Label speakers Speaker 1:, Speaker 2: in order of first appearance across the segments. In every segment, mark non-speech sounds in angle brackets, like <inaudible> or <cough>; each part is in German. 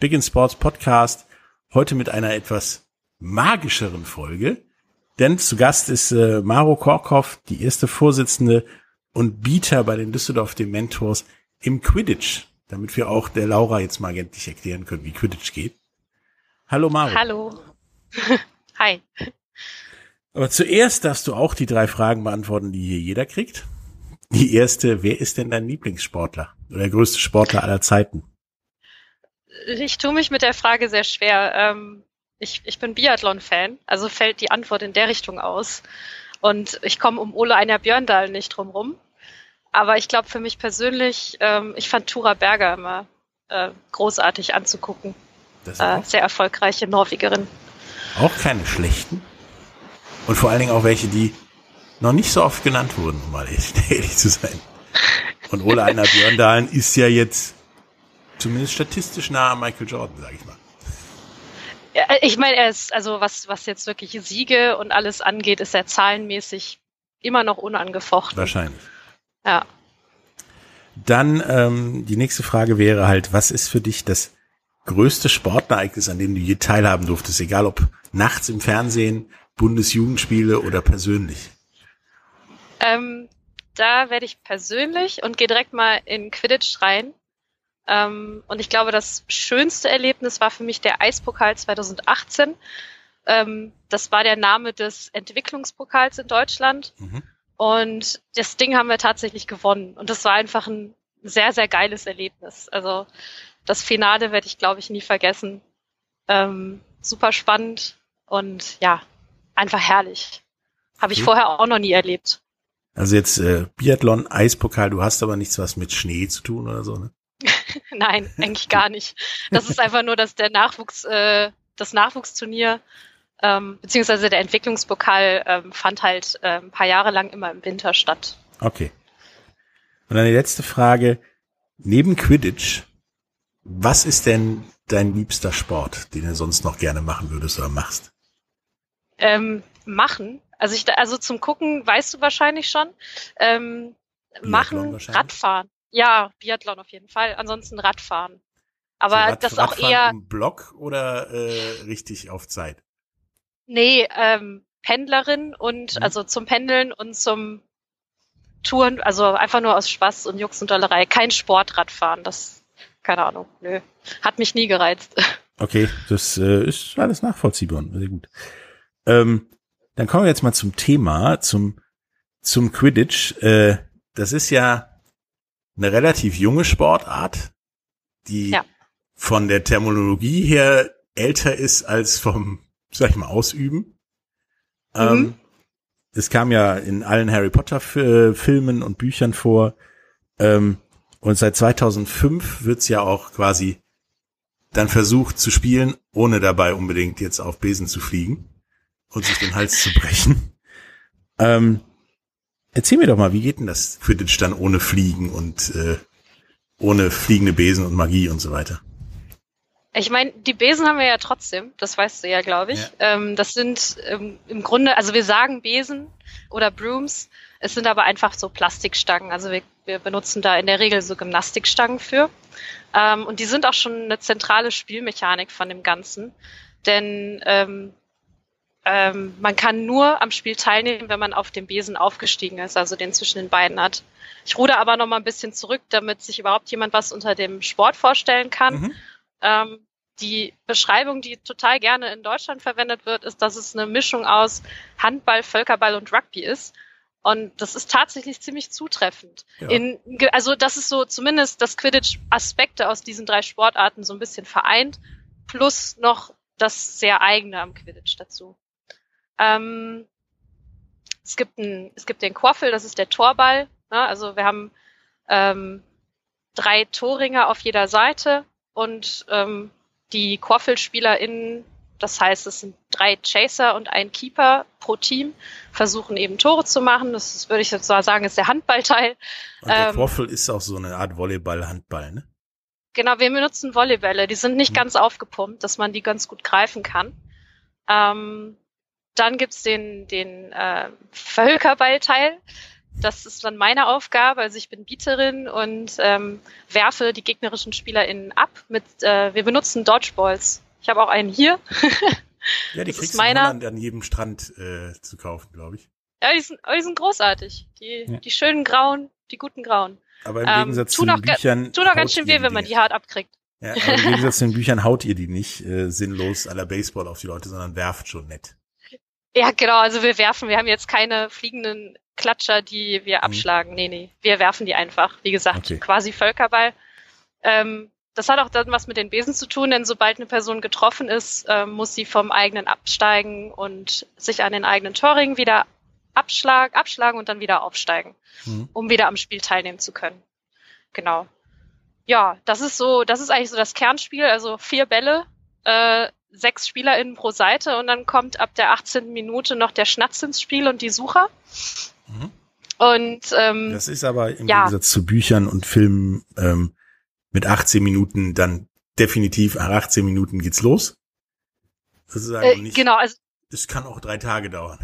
Speaker 1: Big in Sports Podcast. Heute mit einer etwas magischeren Folge. Denn zu Gast ist äh, Maro Korkhoff, die erste Vorsitzende und Bieter bei den Düsseldorf Dementors im Quidditch. Damit wir auch der Laura jetzt mal endlich erklären können, wie Quidditch geht. Hallo Maro.
Speaker 2: Hallo. <laughs> Hi.
Speaker 1: Aber zuerst darfst du auch die drei Fragen beantworten, die hier jeder kriegt. Die erste, wer ist denn dein Lieblingssportler oder der größte Sportler aller Zeiten?
Speaker 2: Ich tue mich mit der Frage sehr schwer. Ähm, ich, ich bin Biathlon-Fan, also fällt die Antwort in der Richtung aus. Und ich komme um Ole Einer Björndal nicht drum rum. Aber ich glaube für mich persönlich, ähm, ich fand Tura Berger immer äh, großartig anzugucken. Äh, sehr erfolgreiche Norwegerin.
Speaker 1: Auch keine schlechten. Und vor allen Dingen auch welche, die noch nicht so oft genannt wurden, um mal ehrlich, <laughs> ehrlich zu sein. Und Ole Einer Björndalen ist ja jetzt zumindest statistisch nah an Michael Jordan, sage ich mal.
Speaker 2: Ja, ich meine, er ist, also was, was jetzt wirklich Siege und alles angeht, ist er zahlenmäßig immer noch unangefochten.
Speaker 1: Wahrscheinlich.
Speaker 2: Ja.
Speaker 1: Dann ähm, die nächste Frage wäre halt, was ist für dich das größte Sportereignis, an dem du je teilhaben durftest, egal ob nachts im Fernsehen, Bundesjugendspiele oder persönlich?
Speaker 2: Ähm, da werde ich persönlich und gehe direkt mal in Quidditch rein. Ähm, und ich glaube, das schönste Erlebnis war für mich der Eispokal 2018. Ähm, das war der Name des Entwicklungspokals in Deutschland. Mhm. Und das Ding haben wir tatsächlich gewonnen. Und das war einfach ein sehr, sehr geiles Erlebnis. Also das Finale werde ich, glaube ich, nie vergessen. Ähm, super spannend und ja, einfach herrlich. Habe ich okay. vorher auch noch nie erlebt.
Speaker 1: Also jetzt äh, Biathlon, Eispokal, du hast aber nichts was mit Schnee zu tun oder so, ne? <laughs>
Speaker 2: Nein, eigentlich gar nicht. Das ist einfach nur, dass der Nachwuchs, äh, das Nachwuchsturnier ähm, beziehungsweise der Entwicklungspokal ähm, fand halt äh, ein paar Jahre lang immer im Winter statt.
Speaker 1: Okay. Und dann die letzte Frage. Neben Quidditch, was ist denn dein liebster Sport, den du sonst noch gerne machen würdest oder machst?
Speaker 2: Ähm, machen? Also ich, also zum Gucken weißt du wahrscheinlich schon. Ähm, machen, Radfahren. Ja, Biathlon auf jeden Fall. Ansonsten Radfahren. Aber so Rad, das auch eher.
Speaker 1: Im Block oder äh, richtig auf Zeit?
Speaker 2: Nee, ähm, Pendlerin und mhm. also zum Pendeln und zum Touren, also einfach nur aus Spaß und Jux und Dollerei. Kein Sportradfahren, das, keine Ahnung, nö. Hat mich nie gereizt. <laughs>
Speaker 1: Okay, das äh, ist alles nachvollziehbar sehr gut. Ähm, dann kommen wir jetzt mal zum Thema, zum, zum Quidditch. Äh, das ist ja eine relativ junge Sportart, die ja. von der Terminologie her älter ist als vom, sag ich mal, Ausüben. Mhm. Ähm, es kam ja in allen Harry Potter Filmen und Büchern vor. Ähm, und seit 2005 wird's ja auch quasi dann versucht zu spielen, ohne dabei unbedingt jetzt auf Besen zu fliegen und sich den Hals zu brechen. <laughs> Ähm, Erzähl mir doch mal, wie geht denn das Quidditch dann ohne Fliegen und äh, ohne fliegende Besen und Magie und so weiter?
Speaker 2: Ich meine, die Besen haben wir ja trotzdem, das weißt du ja, glaube ich. Ja. Ähm, das sind ähm, im Grunde, also wir sagen Besen oder Brooms, es sind aber einfach so Plastikstangen. Also wir, wir benutzen da in der Regel so Gymnastikstangen für. Ähm, und die sind auch schon eine zentrale Spielmechanik von dem Ganzen. Denn ähm, ähm, man kann nur am Spiel teilnehmen, wenn man auf dem Besen aufgestiegen ist, also den zwischen den beiden hat. Ich ruder aber noch mal ein bisschen zurück, damit sich überhaupt jemand was unter dem Sport vorstellen kann. Mhm. Ähm, die Beschreibung, die total gerne in Deutschland verwendet wird, ist, dass es eine Mischung aus Handball, Völkerball und Rugby ist. Und das ist tatsächlich ziemlich zutreffend. Ja. In, also das ist so zumindest das Quidditch Aspekte aus diesen drei Sportarten so ein bisschen vereint, plus noch das sehr eigene am Quidditch dazu. Ähm, es gibt ein, es gibt den Quaffel, das ist der Torball. Ne? Also wir haben ähm, drei Torringe auf jeder Seite und ähm, die QuaffelspielerInnen, das heißt, es sind drei Chaser und ein Keeper pro Team, versuchen eben Tore zu machen. Das ist, würde ich jetzt mal sagen, ist der Handballteil.
Speaker 1: Und der ähm, Quaffel ist auch so eine Art Volleyball-Handball, ne?
Speaker 2: Genau, wir benutzen Volleybälle. Die sind nicht hm. ganz aufgepumpt, dass man die ganz gut greifen kann. Ähm, dann gibt's den, den äh, Verhülkerballteil. Das ist dann meine Aufgabe. Also ich bin Bieterin und ähm, werfe die gegnerischen SpielerInnen ab. Mit, äh, wir benutzen Dodgeballs. Ich habe auch einen hier. <laughs>
Speaker 1: ja, die das kriegst du an jedem Strand äh, zu kaufen, glaube ich.
Speaker 2: Ja, die sind, die sind großartig. Die, ja. die schönen grauen, die guten grauen.
Speaker 1: Aber im ähm, Gegensatz zu den Büchern.
Speaker 2: Tun auch ganz schön weh, wenn man die hart abkriegt.
Speaker 1: Ja, aber im Gegensatz zu den Büchern haut ihr die nicht äh, sinnlos aller Baseball auf die Leute, sondern werft schon nett.
Speaker 2: Ja, genau, also wir werfen, wir haben jetzt keine fliegenden Klatscher, die wir mhm. abschlagen. Mhm. Nee, nee, wir werfen die einfach. Wie gesagt, okay. quasi Völkerball. Ähm, das hat auch dann was mit den Besen zu tun, denn sobald eine Person getroffen ist, äh, muss sie vom eigenen absteigen und sich an den eigenen Torring wieder abschlag, abschlagen und dann wieder aufsteigen, mhm. um wieder am Spiel teilnehmen zu können. Genau. Ja, das ist so, das ist eigentlich so das Kernspiel, also vier Bälle, äh, sechs SpielerInnen pro Seite und dann kommt ab der 18. Minute noch der Schnatz ins Spiel und die Sucher. Mhm. Und ähm,
Speaker 1: das ist aber im ja. Gegensatz zu Büchern und Filmen ähm, mit 18 Minuten dann definitiv nach 18 Minuten geht's los.
Speaker 2: Ist also nicht, genau, also
Speaker 1: es kann auch drei Tage dauern.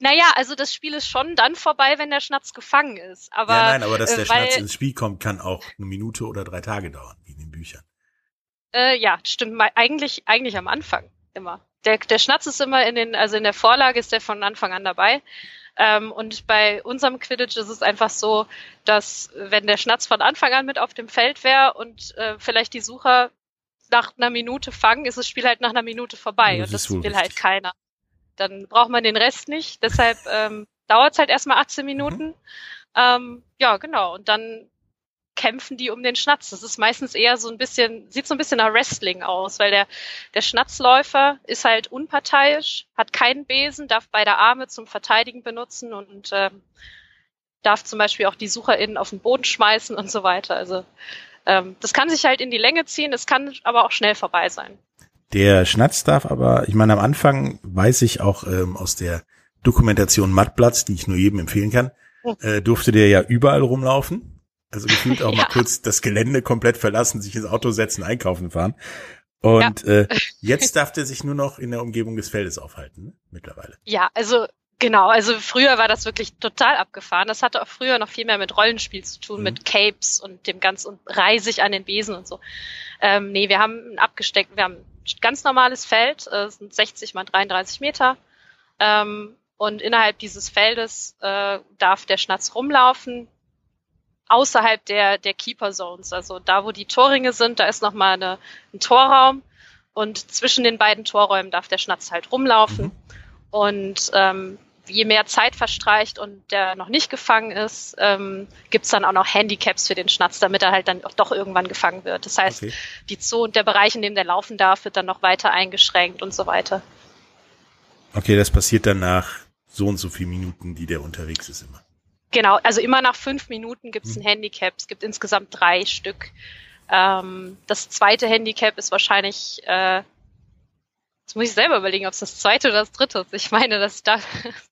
Speaker 2: Naja, also das Spiel ist schon dann vorbei, wenn der Schnatz gefangen ist. Aber, ja,
Speaker 1: nein, aber dass der äh, Schnatz ins Spiel kommt, kann auch eine Minute oder drei Tage dauern, wie in den Büchern.
Speaker 2: Äh, ja, stimmt. Eigentlich, eigentlich am Anfang immer. Der, der Schnatz ist immer in den, also in der Vorlage ist der von Anfang an dabei. Ähm, und bei unserem Quidditch ist es einfach so, dass wenn der Schnatz von Anfang an mit auf dem Feld wäre und äh, vielleicht die Sucher nach einer Minute fangen, ist das Spiel halt nach einer Minute vorbei. Das und das will richtig. halt keiner. Dann braucht man den Rest nicht. Deshalb ähm, <laughs> dauert es halt erstmal 18 Minuten. Mhm. Ähm, ja, genau. Und dann kämpfen die um den Schnatz. Das ist meistens eher so ein bisschen, sieht so ein bisschen nach Wrestling aus, weil der, der Schnatzläufer ist halt unparteiisch, hat keinen Besen, darf beide Arme zum Verteidigen benutzen und ähm, darf zum Beispiel auch die SucherInnen auf den Boden schmeißen und so weiter. Also ähm, das kann sich halt in die Länge ziehen, es kann aber auch schnell vorbei sein.
Speaker 1: Der Schnatz darf aber, ich meine, am Anfang weiß ich auch ähm, aus der Dokumentation Mattplatz, die ich nur jedem empfehlen kann, hm. äh, durfte der ja überall rumlaufen. Also gefühlt auch <laughs> ja. mal kurz das Gelände komplett verlassen, sich ins Auto setzen, einkaufen fahren. Und ja. äh, jetzt darf der sich nur noch in der Umgebung des Feldes aufhalten, ne? mittlerweile.
Speaker 2: Ja, also genau. Also früher war das wirklich total abgefahren. Das hatte auch früher noch viel mehr mit Rollenspiel zu tun, mhm. mit Capes und dem ganzen und reisig an den Besen und so. Ähm, nee, wir haben ein abgesteckt, wir haben ein ganz normales Feld, äh, sind 60 mal 33 Meter. Ähm, und innerhalb dieses Feldes äh, darf der Schnatz rumlaufen außerhalb der, der Keeper Zones. Also da, wo die Torringe sind, da ist nochmal eine, ein Torraum und zwischen den beiden Torräumen darf der Schnatz halt rumlaufen. Mhm. Und ähm, je mehr Zeit verstreicht und der noch nicht gefangen ist, ähm, gibt dann auch noch Handicaps für den Schnatz, damit er halt dann doch irgendwann gefangen wird. Das heißt, okay. die Zoo und der Bereich, in dem der laufen darf, wird dann noch weiter eingeschränkt und so weiter.
Speaker 1: Okay, das passiert dann nach so und so viel Minuten, die der unterwegs ist immer.
Speaker 2: Genau, also immer nach fünf Minuten gibt es ein mhm. Handicap. Es gibt insgesamt drei Stück. Ähm, das zweite Handicap ist wahrscheinlich, äh, jetzt muss ich selber überlegen, ob es das zweite oder das dritte ist. Ich meine, dass da,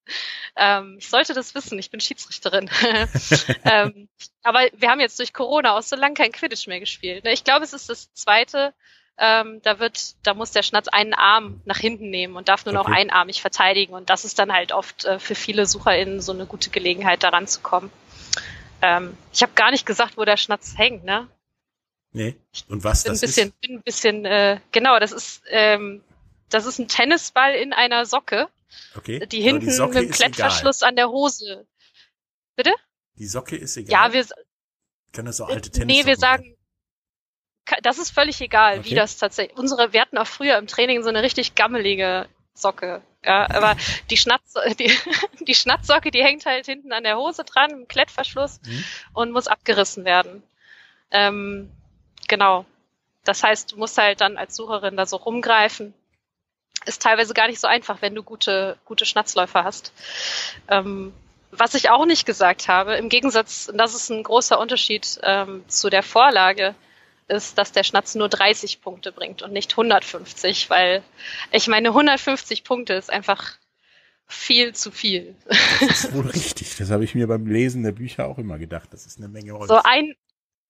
Speaker 2: <laughs> ähm, ich sollte das wissen, ich bin Schiedsrichterin. <laughs> ähm, aber wir haben jetzt durch Corona auch so lange kein Quidditch mehr gespielt. Ne? Ich glaube, es ist das zweite ähm, da wird, da muss der Schnatz einen Arm nach hinten nehmen und darf nur okay. noch einarmig verteidigen. Und das ist dann halt oft äh, für viele SucherInnen so eine gute Gelegenheit, daran zu kommen. Ähm, ich habe gar nicht gesagt, wo der Schnatz hängt, ne?
Speaker 1: Nee. Und was
Speaker 2: bin
Speaker 1: das
Speaker 2: ein bisschen,
Speaker 1: ist?
Speaker 2: Bin ein bisschen, äh, genau, das ist, ähm, das ist ein Tennisball in einer Socke.
Speaker 1: Okay.
Speaker 2: Die hinten die mit dem Klettverschluss egal. an der Hose. Bitte?
Speaker 1: Die Socke ist egal.
Speaker 2: Ja, wir.
Speaker 1: Können das so alte Tennis Nee,
Speaker 2: wir sagen, das ist völlig egal,
Speaker 1: Okay.
Speaker 2: wie das tatsächlich. Unsere, wir hatten auch früher im Training so eine richtig gammelige Socke. Ja, aber die Schnatz, <laughs> die, die Schnatzsocke, die hängt halt hinten an der Hose dran, im Klettverschluss
Speaker 1: Mhm.
Speaker 2: und muss abgerissen werden. Ähm, genau. Das heißt, du musst halt dann als Sucherin da so rumgreifen. Ist teilweise gar nicht so einfach, wenn du gute, gute Schnatzläufer hast. Ähm, was ich auch nicht gesagt habe, im Gegensatz, und das ist ein großer Unterschied ähm, zu der Vorlage, ist, dass der Schnatz nur 30 Punkte bringt und nicht 150, weil ich meine, 150 Punkte ist einfach viel zu viel.
Speaker 1: Das ist <laughs> wohl richtig. Das habe ich mir beim Lesen der Bücher auch immer gedacht. Das ist eine Menge Holz.
Speaker 2: So ein,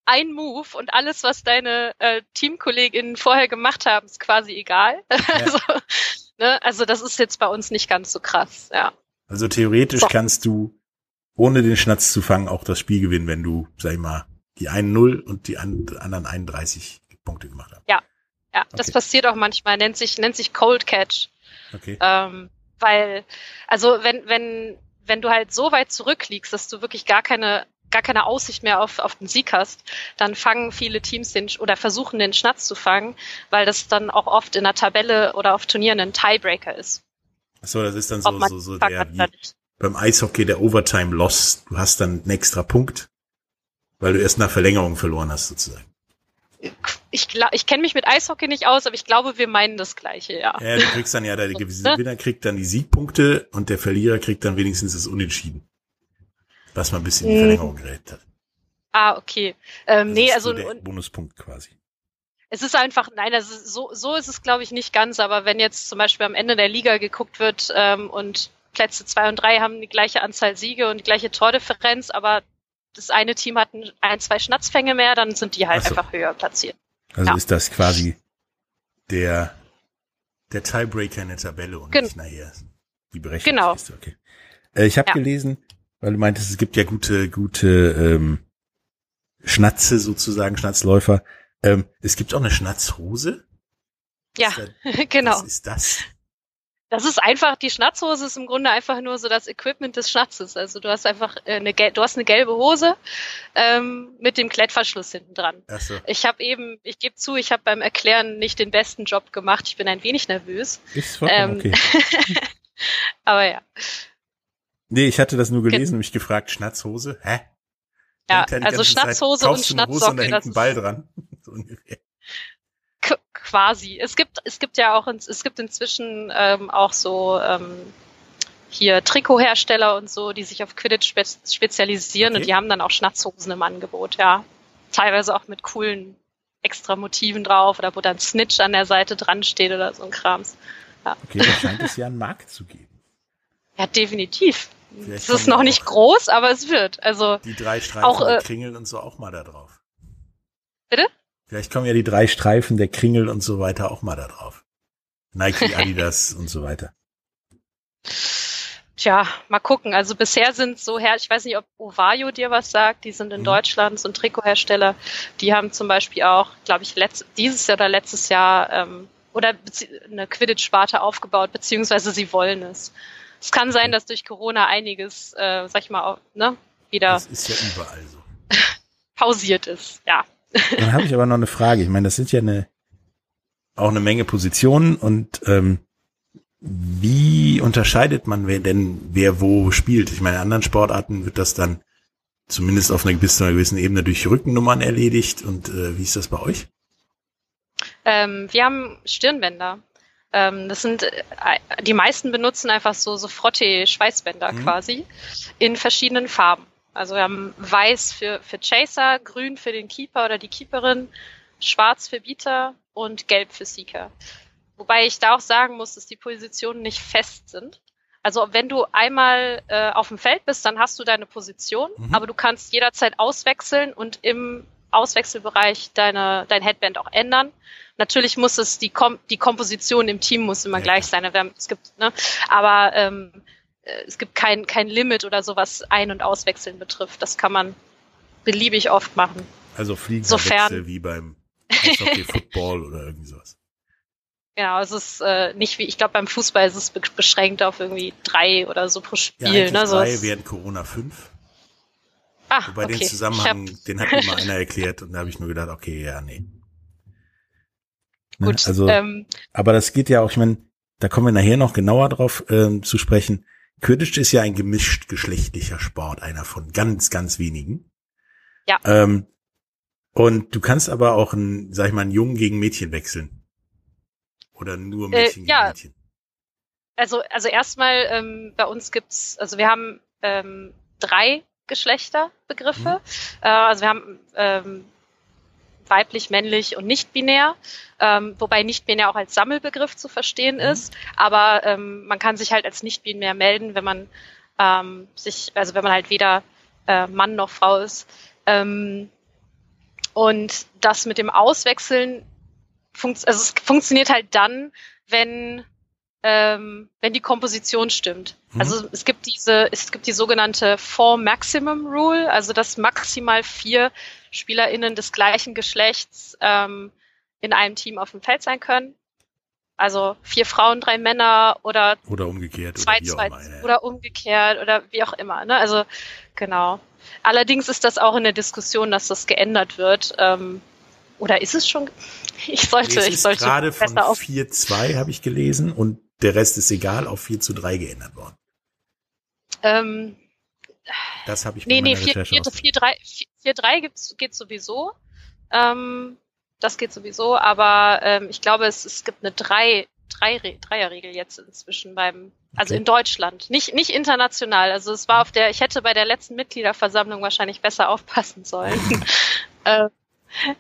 Speaker 2: ein Move und alles, was deine äh, Teamkolleginnen vorher gemacht haben, ist quasi egal. <laughs> Also, ne? also das ist jetzt bei uns nicht ganz so krass, ja.
Speaker 1: Also theoretisch
Speaker 2: So.
Speaker 1: kannst du, ohne den Schnatz zu fangen, auch das Spiel gewinnen, wenn du, sag ich mal, die einen 0 und die an- anderen 31 Punkte gemacht hast.
Speaker 2: Ja, das
Speaker 1: Okay.
Speaker 2: passiert auch manchmal, nennt sich, nennt sich Cold Catch.
Speaker 1: Okay.
Speaker 2: Ähm, weil, also wenn, wenn, wenn du halt so weit zurückliegst, dass du wirklich gar keine, gar keine Aussicht mehr auf, auf den Sieg hast, dann fangen viele Teams den oder versuchen den Schnatz zu fangen, weil das dann auch oft in der Tabelle oder auf Turnieren ein Tiebreaker ist.
Speaker 1: So, das ist dann so, so, so der, beim Eishockey der Overtime Loss. Du hast dann einen extra Punkt, weil du erst nach Verlängerung verloren hast, sozusagen.
Speaker 2: Ich, ich kenne mich mit Eishockey nicht aus, aber ich glaube, wir meinen das Gleiche, ja.
Speaker 1: Ja, du kriegst dann ja, der <laughs> Gewinner kriegt dann die Siegpunkte und der Verlierer kriegt dann wenigstens das Unentschieden. Was man ein bisschen in die
Speaker 2: Mhm.
Speaker 1: Verlängerung gerät hat.
Speaker 2: Ah, okay. Ähm,
Speaker 1: Das
Speaker 2: nee, also
Speaker 1: so der Bonuspunkt quasi.
Speaker 2: Es ist einfach, nein, also so, so ist es, glaube ich, nicht ganz, aber wenn jetzt zum Beispiel am Ende der Liga geguckt wird ähm, und Plätze zwei und drei haben die gleiche Anzahl Siege und die gleiche Tordifferenz, aber das eine Team hat ein, zwei Schnatzfänge mehr, dann sind die halt
Speaker 1: so.
Speaker 2: einfach höher platziert.
Speaker 1: Also
Speaker 2: Ja.
Speaker 1: ist das quasi der, der Tiebreaker in der Tabelle und
Speaker 2: Gen-
Speaker 1: nicht nachher die Berechnung.
Speaker 2: Genau.
Speaker 1: Okay. Äh, ich habe
Speaker 2: Ja.
Speaker 1: gelesen, weil du meintest, es gibt ja gute, gute ähm, Schnatze sozusagen, Schnatzläufer. Ähm, es gibt auch eine Schnatzhose.
Speaker 2: Ja,
Speaker 1: ist <laughs>
Speaker 2: genau.
Speaker 1: Was ist das?
Speaker 2: Das ist einfach, die Schnatzhose ist im Grunde einfach nur so das Equipment des Schnatzes. Also du hast einfach äh, eine, du hast eine gelbe Hose ähm, mit dem Klettverschluss hinten dran.
Speaker 1: So.
Speaker 2: Ich habe eben, ich gebe zu, ich habe beim Erklären nicht den besten Job gemacht. Ich bin ein wenig nervös.
Speaker 1: Ist vollkommen
Speaker 2: Ähm,
Speaker 1: okay. <laughs>
Speaker 2: Aber ja,
Speaker 1: Nee, ich hatte das nur gelesen und mich gefragt, Schnatzhose? Hä?
Speaker 2: ja also
Speaker 1: Zeit,
Speaker 2: Schnatzhose
Speaker 1: kaufst
Speaker 2: und
Speaker 1: Hose und da
Speaker 2: Schnatzsocke,
Speaker 1: hängt ein Ball dran. <laughs> So ungefähr.
Speaker 2: Quasi. Es gibt, es gibt ja auch, es gibt inzwischen ähm, auch so ähm, hier Trikothersteller und so, die sich auf Quidditch spe spezialisieren
Speaker 1: Okay.
Speaker 2: und die haben dann auch Schnatzhosen im Angebot, ja. Teilweise auch mit coolen extra Motiven drauf oder wo dann Snitch an der Seite dran steht oder so ein Krams.
Speaker 1: Okay, da scheint es ja einen Markt zu geben.
Speaker 2: Ja, definitiv.
Speaker 1: Vielleicht
Speaker 2: Es ist noch
Speaker 1: ja
Speaker 2: nicht groß, aber es wird. Also
Speaker 1: Die drei Streifen
Speaker 2: Auch, äh,
Speaker 1: Kringel und so auch mal da drauf.
Speaker 2: Bitte?
Speaker 1: Vielleicht kommen ja die drei Streifen der Kringel und so weiter auch mal da drauf. Nike, <laughs> Adidas und so weiter.
Speaker 2: Tja, mal gucken. Also bisher sind so her, ich weiß nicht, ob Ovayo dir was sagt, die sind in
Speaker 1: Mhm.
Speaker 2: Deutschland, so ein Trikothersteller. Die haben zum Beispiel auch, glaube ich, letzt, dieses Jahr oder letztes Jahr ähm, oder eine Quidditch-Sparte aufgebaut, beziehungsweise sie wollen es. Es kann sein, dass durch Corona einiges, äh, sag ich mal, auch, ne, wieder
Speaker 1: Das ist ja überall so. <laughs>
Speaker 2: pausiert ist. Ja.
Speaker 1: Dann habe ich aber noch eine Frage. Ich meine, das sind ja eine auch eine Menge Positionen und ähm, wie unterscheidet man wer denn wer wo spielt? Ich meine, in anderen Sportarten wird das dann zumindest auf einer bis zu einer gewissen Ebene durch Rückennummern erledigt. Und äh, wie ist das bei euch?
Speaker 2: Ähm, wir haben Stirnbänder. Ähm, das sind, äh, die meisten benutzen einfach so, so Frottee-Schweißbänder
Speaker 1: Mhm.
Speaker 2: quasi in verschiedenen Farben. Also wir haben weiß für, für Chaser, grün für den Keeper oder die Keeperin, schwarz für Beater und gelb für Seeker. Wobei ich da auch sagen muss, dass die Positionen nicht fest sind. Also wenn du einmal äh, auf dem Feld bist, dann hast du deine Position,
Speaker 1: Mhm.
Speaker 2: aber du kannst jederzeit auswechseln und im Auswechselbereich deine, dein Headband auch ändern. Natürlich muss es die, Kom die Komposition im Team muss immer
Speaker 1: Ja,
Speaker 2: gleich sein. Es gibt, ne, aber ähm, äh, es gibt kein, kein Limit oder so, was Ein- und Auswechseln betrifft. Das kann man beliebig oft machen.
Speaker 1: Also fliegender
Speaker 2: Sofern-
Speaker 1: wie beim <laughs> Football oder irgendwie sowas.
Speaker 2: Genau, es ist äh, nicht wie, ich glaube beim Fußball ist es be beschränkt auf irgendwie drei oder so pro
Speaker 1: Ja,
Speaker 2: Spiel.
Speaker 1: eigentlich
Speaker 2: ne? So
Speaker 1: drei während Corona fünf.
Speaker 2: ah,
Speaker 1: Wobei
Speaker 2: okay.
Speaker 1: den Zusammenhang,
Speaker 2: hab,
Speaker 1: den hat mir mal <laughs> einer erklärt und da habe ich nur gedacht, okay, ja, nee. Ne?
Speaker 2: Gut,
Speaker 1: Also,
Speaker 2: ähm,
Speaker 1: aber das geht ja auch, ich meine, da kommen wir nachher noch genauer drauf ähm, zu sprechen. Quidditch ist ja ein gemischt geschlechtlicher Sport, einer von ganz, ganz wenigen.
Speaker 2: Ja.
Speaker 1: Ähm, und du kannst aber auch ein, sag ich mal, einen Jungen gegen Mädchen wechseln. Oder nur Mädchen
Speaker 2: Äh, ja.
Speaker 1: gegen Mädchen.
Speaker 2: also, also erstmal ähm, bei uns gibt's, also wir haben ähm, drei Geschlechterbegriffe. Äh, also wir haben ähm, weiblich, männlich und nicht binär, ähm, wobei nicht binär auch als Sammelbegriff zu verstehen ist. Aber ähm, man kann sich halt als nicht binär melden, wenn man ähm, sich, also wenn man halt weder äh, Mann noch Frau ist. Ähm, und das mit dem Auswechseln, funkt, also es funktioniert halt dann, wenn ähm, wenn die Komposition stimmt.
Speaker 1: Mhm.
Speaker 2: Also es gibt diese, es gibt die sogenannte Four Maximum Rule, also dass maximal vier SpielerInnen des gleichen Geschlechts ähm, in einem Team auf dem Feld sein können. Also vier Frauen, drei Männer oder
Speaker 1: Oder umgekehrt.
Speaker 2: zwei,
Speaker 1: oder
Speaker 2: zwei
Speaker 1: immer,
Speaker 2: oder umgekehrt oder wie auch immer. Ne? Also genau. Allerdings ist das auch in der Diskussion, dass das geändert wird. Ähm, oder ist es schon? <laughs> Ich sollte, ich sollte
Speaker 1: gerade von
Speaker 2: besser auf
Speaker 1: 4-2 habe ich gelesen und der Rest ist egal, auf 4 zu 3 geändert worden.
Speaker 2: ähm,
Speaker 1: Das habe ich bei
Speaker 2: Nee, nee,
Speaker 1: meiner
Speaker 2: 4,
Speaker 1: Recherche
Speaker 2: 4, 4, 3, 4, 3 gibt's, geht sowieso. Ähm, das geht sowieso, aber ähm, ich glaube, es, es gibt eine 3, 3 Dreierregel jetzt inzwischen beim, also
Speaker 1: Okay.
Speaker 2: in Deutschland, nicht, nicht international. Also es war auf der, ich hätte bei der letzten Mitgliederversammlung wahrscheinlich besser aufpassen sollen. <laughs> <laughs> äh,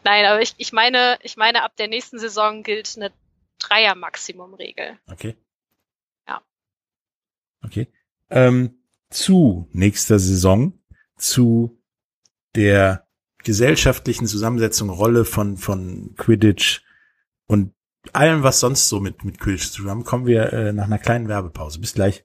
Speaker 2: nein, aber ich, ich meine, ich meine, ab der nächsten Saison gilt eine Dreier-Maximum-Regel.
Speaker 1: Okay. Okay. Ähm, zu nächster Saison, zu der gesellschaftlichen Zusammensetzung, Rolle von, von Quidditch und allem, was sonst so mit, mit Quidditch zu tun haben, kommen wir äh, nach einer kleinen Werbepause. Bis gleich.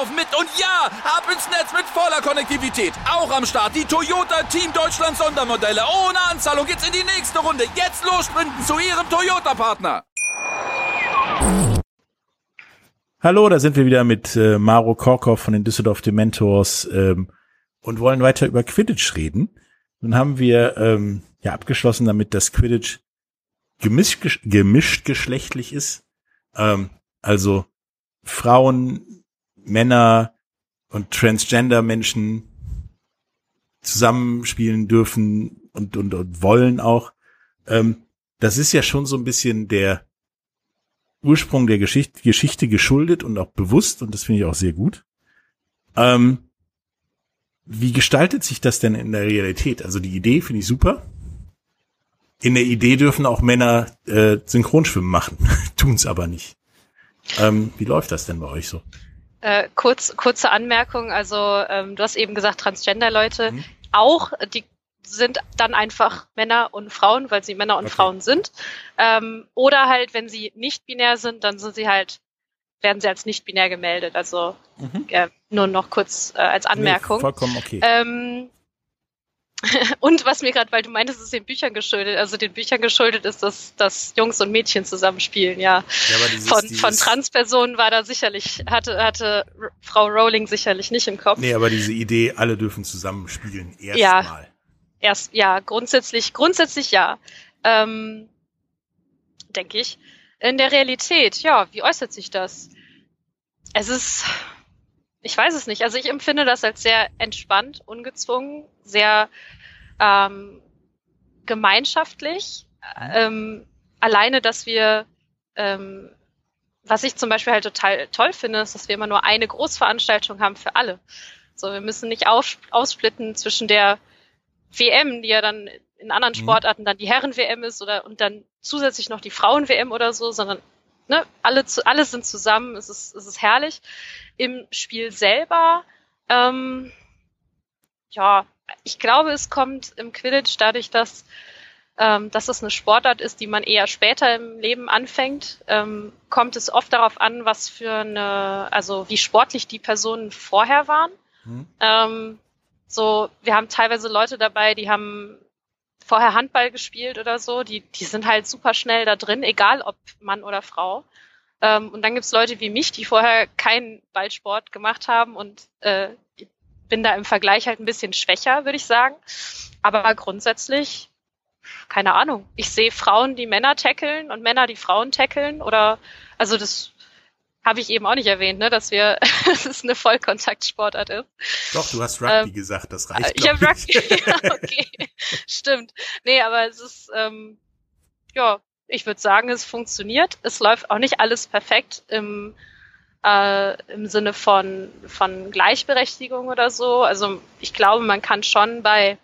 Speaker 3: mit. Und ja, ab ins Netz mit voller Konnektivität. Auch am Start die Toyota Team Deutschland Sondermodelle. Ohne Anzahlung geht's in die nächste Runde. Jetzt los sprinten zu Ihrem Toyota-Partner.
Speaker 1: Hallo, da sind wir wieder mit äh, Maro Korkov von den Düsseldorf Dementors ähm, und wollen weiter über Quidditch reden. Nun haben wir ähm, ja abgeschlossen damit, dass Quidditch gemischt, gemischt geschlechtlich ist. Ähm, also Frauen, Männer und Transgender-Menschen zusammenspielen dürfen und, und, und wollen auch. Ähm, das ist ja schon so ein bisschen der Ursprung der Geschichte, Geschichte geschuldet und auch bewusst und das finde ich auch sehr gut. Ähm, wie gestaltet sich das denn in der Realität? Also die Idee finde ich super. In der Idee dürfen auch Männer äh, Synchronschwimmen machen, <laughs> tun's aber nicht. Ähm, wie läuft das denn bei euch so?
Speaker 2: Äh, kurz, kurze Anmerkung, also ähm, du hast eben gesagt, Transgender-Leute,
Speaker 1: Mhm.
Speaker 2: auch, die sind dann einfach Männer und Frauen, weil sie Männer und
Speaker 1: Okay.
Speaker 2: Frauen sind. Ähm, oder halt, wenn sie nicht binär sind, dann sind sie halt, werden sie als nicht binär gemeldet. Also äh, nur noch kurz äh, als Anmerkung.
Speaker 1: Nee, vollkommen okay.
Speaker 2: Ähm, <laughs> und was mir gerade, weil du meintest, es ist den Büchern geschuldet, also den Büchern geschuldet ist, dass, dass Jungs und Mädchen zusammenspielen, ja.
Speaker 1: ja, aber dieses,
Speaker 2: Von,
Speaker 1: dieses,
Speaker 2: von Transpersonen war da sicherlich, hatte, hatte Frau Rowling sicherlich nicht im Kopf.
Speaker 1: Nee, aber diese Idee, alle dürfen zusammen spielen,
Speaker 2: Ja.
Speaker 1: erstmal.
Speaker 2: Erst, ja, grundsätzlich, grundsätzlich ja. Ähm, denke ich. In der Realität, ja, wie äußert sich das? Es ist, ich weiß es nicht. Also ich empfinde das als sehr entspannt, ungezwungen, sehr ähm, gemeinschaftlich. Ähm, alleine, dass wir, ähm, was ich zum Beispiel halt total toll finde, ist, dass wir immer nur eine Großveranstaltung haben für alle. So, wir müssen nicht auf, aussplitten zwischen der WM, die ja dann in anderen
Speaker 1: Mhm.
Speaker 2: Sportarten dann die Herren-WM ist oder und dann zusätzlich noch die Frauen-WM oder so, sondern ne, alle, alle sind zusammen, es ist, es ist herrlich. Im Spiel selber, ähm, ja, ich glaube, es kommt im Quidditch dadurch, dass ähm, dass es eine Sportart ist, die man eher später im Leben anfängt, ähm, kommt es oft darauf an, was für eine, also wie sportlich die Personen vorher waren. Mhm. Ähm, so, wir haben teilweise Leute dabei, die haben vorher Handball gespielt oder so, die, die sind halt super schnell da drin, egal ob Mann oder Frau. Ähm, und dann gibt's Leute wie mich, die vorher keinen Ballsport gemacht haben und äh, bin da im Vergleich halt ein bisschen schwächer, würde ich sagen. Aber grundsätzlich keine Ahnung. Ich sehe Frauen, die Männer tackeln und Männer, die Frauen tackeln oder also das habe ich eben auch nicht erwähnt, ne, dass wir <laughs> dass es eine Vollkontaktsportart ist.
Speaker 1: Doch, du hast Rugby ähm, gesagt, das reicht.
Speaker 2: Ich habe Rugby, <laughs> ja, okay, stimmt. Nee, aber es ist ähm, ja, ich würde sagen, es funktioniert. Es läuft auch nicht alles perfekt im äh, im Sinne von von Gleichberechtigung oder so. Also ich glaube, man kann schon bei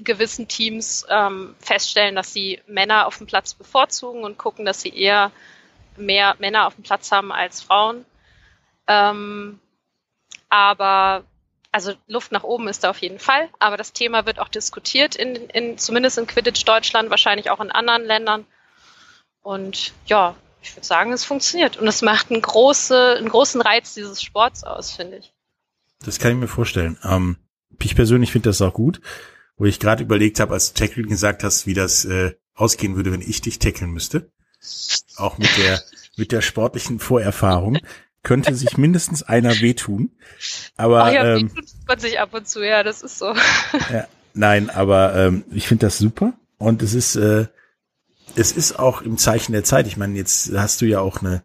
Speaker 2: gewissen Teams ähm, feststellen, dass sie Männer auf dem Platz bevorzugen und gucken, dass sie eher mehr Männer auf dem Platz haben als Frauen. Ähm, aber also Luft nach oben ist da auf jeden Fall. Aber das Thema wird auch diskutiert, in, in, zumindest in Quidditch Deutschland, wahrscheinlich auch in anderen Ländern. Und ja, ich würde sagen, es funktioniert. Und es macht einen, große, einen großen Reiz dieses Sports aus, finde ich.
Speaker 1: Das kann ich mir vorstellen. Ähm, ich persönlich finde das auch gut wo ich gerade überlegt habe, als du Tackling gesagt hast, wie das äh, ausgehen würde, wenn ich dich tackeln müsste. Auch mit der mit der sportlichen Vorerfahrung könnte sich mindestens einer wehtun. Aber
Speaker 2: Ach ja,
Speaker 1: ähm,
Speaker 2: man sich ab und zu, ja, das ist so.
Speaker 1: Ja, nein, aber ähm, ich finde das super und es ist äh, es ist auch im Zeichen der Zeit. Ich meine, jetzt hast du ja auch eine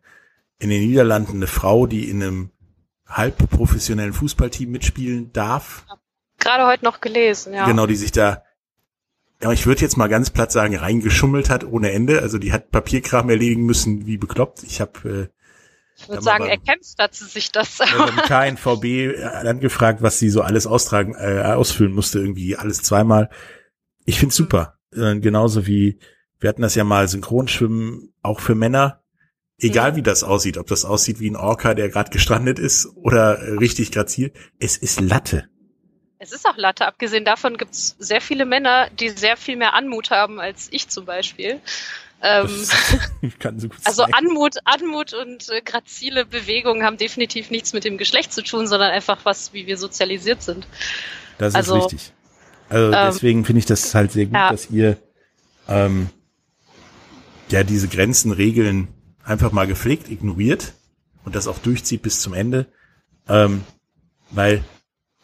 Speaker 1: in den Niederlanden eine Frau, die in einem halb professionellen Fußballteam mitspielen darf
Speaker 2: gerade heute noch gelesen, ja.
Speaker 1: Genau, die sich da, ja, ich würde jetzt mal ganz platt sagen, reingeschummelt hat ohne Ende. Also die hat Papierkram erledigen müssen, wie bekloppt. Ich habe äh,
Speaker 2: ich würde sagen, er kämpft dazu sich das.
Speaker 1: Beim KNVB äh, dann gefragt, was sie so alles austragen, äh, ausfüllen musste, irgendwie alles zweimal. Ich find's mhm. super. Äh, genauso wie, wir hatten das ja mal Synchronschwimmen, auch für Männer. Egal mhm. wie das aussieht, ob das aussieht wie ein Orca, der gerade gestrandet ist oder äh, richtig grazil. Es ist Latte.
Speaker 2: Es ist auch Latte. Abgesehen davon gibt es sehr viele Männer, die sehr viel mehr Anmut haben als ich zum Beispiel. Ähm, <laughs> so also sein. Anmut, Anmut und äh, grazile Bewegungen haben definitiv nichts mit dem Geschlecht zu tun, sondern einfach was, wie wir sozialisiert sind.
Speaker 1: Das ist also, richtig. Also ähm, deswegen finde ich das halt sehr gut, ja. dass ihr ähm, ja diese Grenzen, Regeln einfach mal gepflegt ignoriert und das auch durchzieht bis zum Ende. Ähm, weil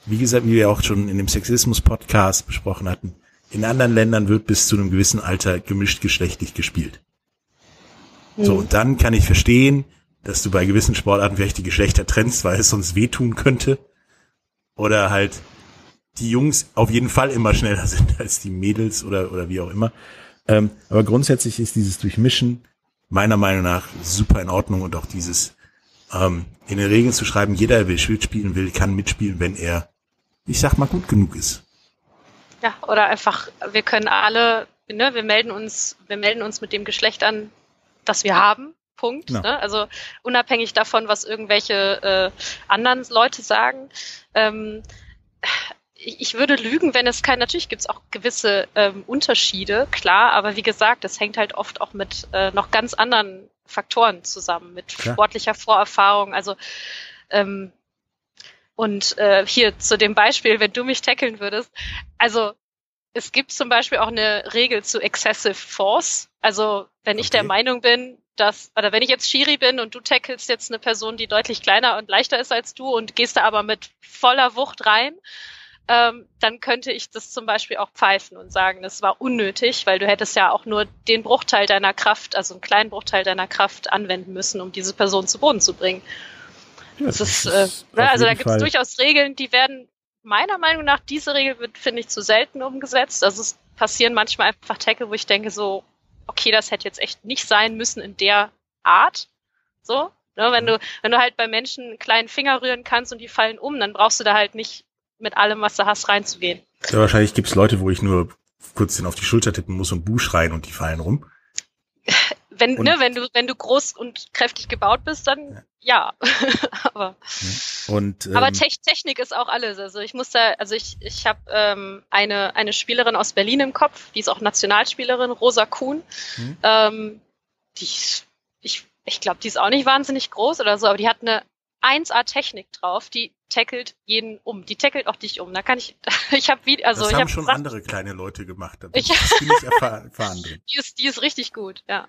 Speaker 1: wie gesagt, wie wir auch schon in dem Sexismus-Podcast besprochen hatten, in anderen Ländern wird bis zu einem gewissen Alter gemischt geschlechtlich gespielt. Mhm. So, und dann kann ich verstehen, dass du bei gewissen Sportarten vielleicht die Geschlechter trennst, weil es sonst wehtun könnte. Oder halt die Jungs auf jeden Fall immer schneller <laughs> sind als die Mädels oder, oder wie auch immer. Ähm, aber grundsätzlich ist dieses Durchmischen meiner Meinung nach super in Ordnung und auch dieses ähm, in den Regeln zu schreiben, jeder, der will spielen will, kann mitspielen, wenn er ich sag mal, gut genug ist.
Speaker 2: Ja, oder einfach, wir können alle, ne, wir melden uns, wir melden uns mit dem Geschlecht an, das wir haben. Punkt. Ja. Ne? Also unabhängig davon, was irgendwelche äh, anderen Leute sagen. Ähm, ich, ich würde lügen, wenn es kein, natürlich gibt es auch gewisse ähm, Unterschiede, klar, aber wie gesagt, es hängt halt oft auch mit äh, noch ganz anderen Faktoren zusammen, mit klar. sportlicher Vorerfahrung. Also ähm, und äh, hier zu dem Beispiel, wenn du mich tackeln würdest, also es gibt zum Beispiel auch eine Regel zu Excessive Force. Also wenn ich der Meinung bin, dass, oder wenn ich jetzt Shiri bin und du tackelst jetzt eine Person, die deutlich kleiner und leichter ist als du und gehst da aber mit voller Wucht rein, ähm, dann könnte ich das zum Beispiel auch pfeifen und sagen, das war unnötig, weil du hättest ja auch nur den Bruchteil deiner Kraft, also einen kleinen Bruchteil deiner Kraft anwenden müssen, um diese Person zu Boden zu bringen. Ja, das, ist, äh, ne, also da gibt es durchaus Regeln, die werden meiner Meinung nach, diese Regel wird, finde ich, zu selten umgesetzt. Also es passieren manchmal einfach Tackle, wo ich denke so, okay, das hätte jetzt echt nicht sein müssen in der Art. So, ne, wenn du, wenn du halt bei Menschen einen kleinen Finger rühren kannst und die fallen um, dann brauchst du da halt nicht mit allem, was du hast, reinzugehen.
Speaker 1: Ja, wahrscheinlich gibt's Leute, wo ich nur kurz den auf die Schulter tippen muss und Bu schreien und die fallen rum. <laughs>
Speaker 2: wenn, und, ne, wenn du, wenn du groß und kräftig gebaut bist, dann ja, <laughs> aber
Speaker 1: Und, ähm,
Speaker 2: aber Te Technik ist auch alles. Also ich muss da, also ich ich habe ähm, eine eine Spielerin aus Berlin im Kopf, die ist auch Nationalspielerin, Rosa Kuhn.
Speaker 1: Mhm.
Speaker 2: Ähm, die ist- ich ich glaube, die ist auch nicht wahnsinnig groß oder so, aber die hat eine 1A Technik drauf, die tackelt jeden um. Die tackelt auch dich um. Da kann ich <laughs> ich habe wie also
Speaker 1: das
Speaker 2: ich
Speaker 1: haben
Speaker 2: habe
Speaker 1: schon
Speaker 2: Sachen-
Speaker 1: andere kleine Leute gemacht. Da bin
Speaker 2: Ich-
Speaker 1: ich <laughs> erfahren, erfahren drin.
Speaker 2: die ist die ist richtig gut, ja.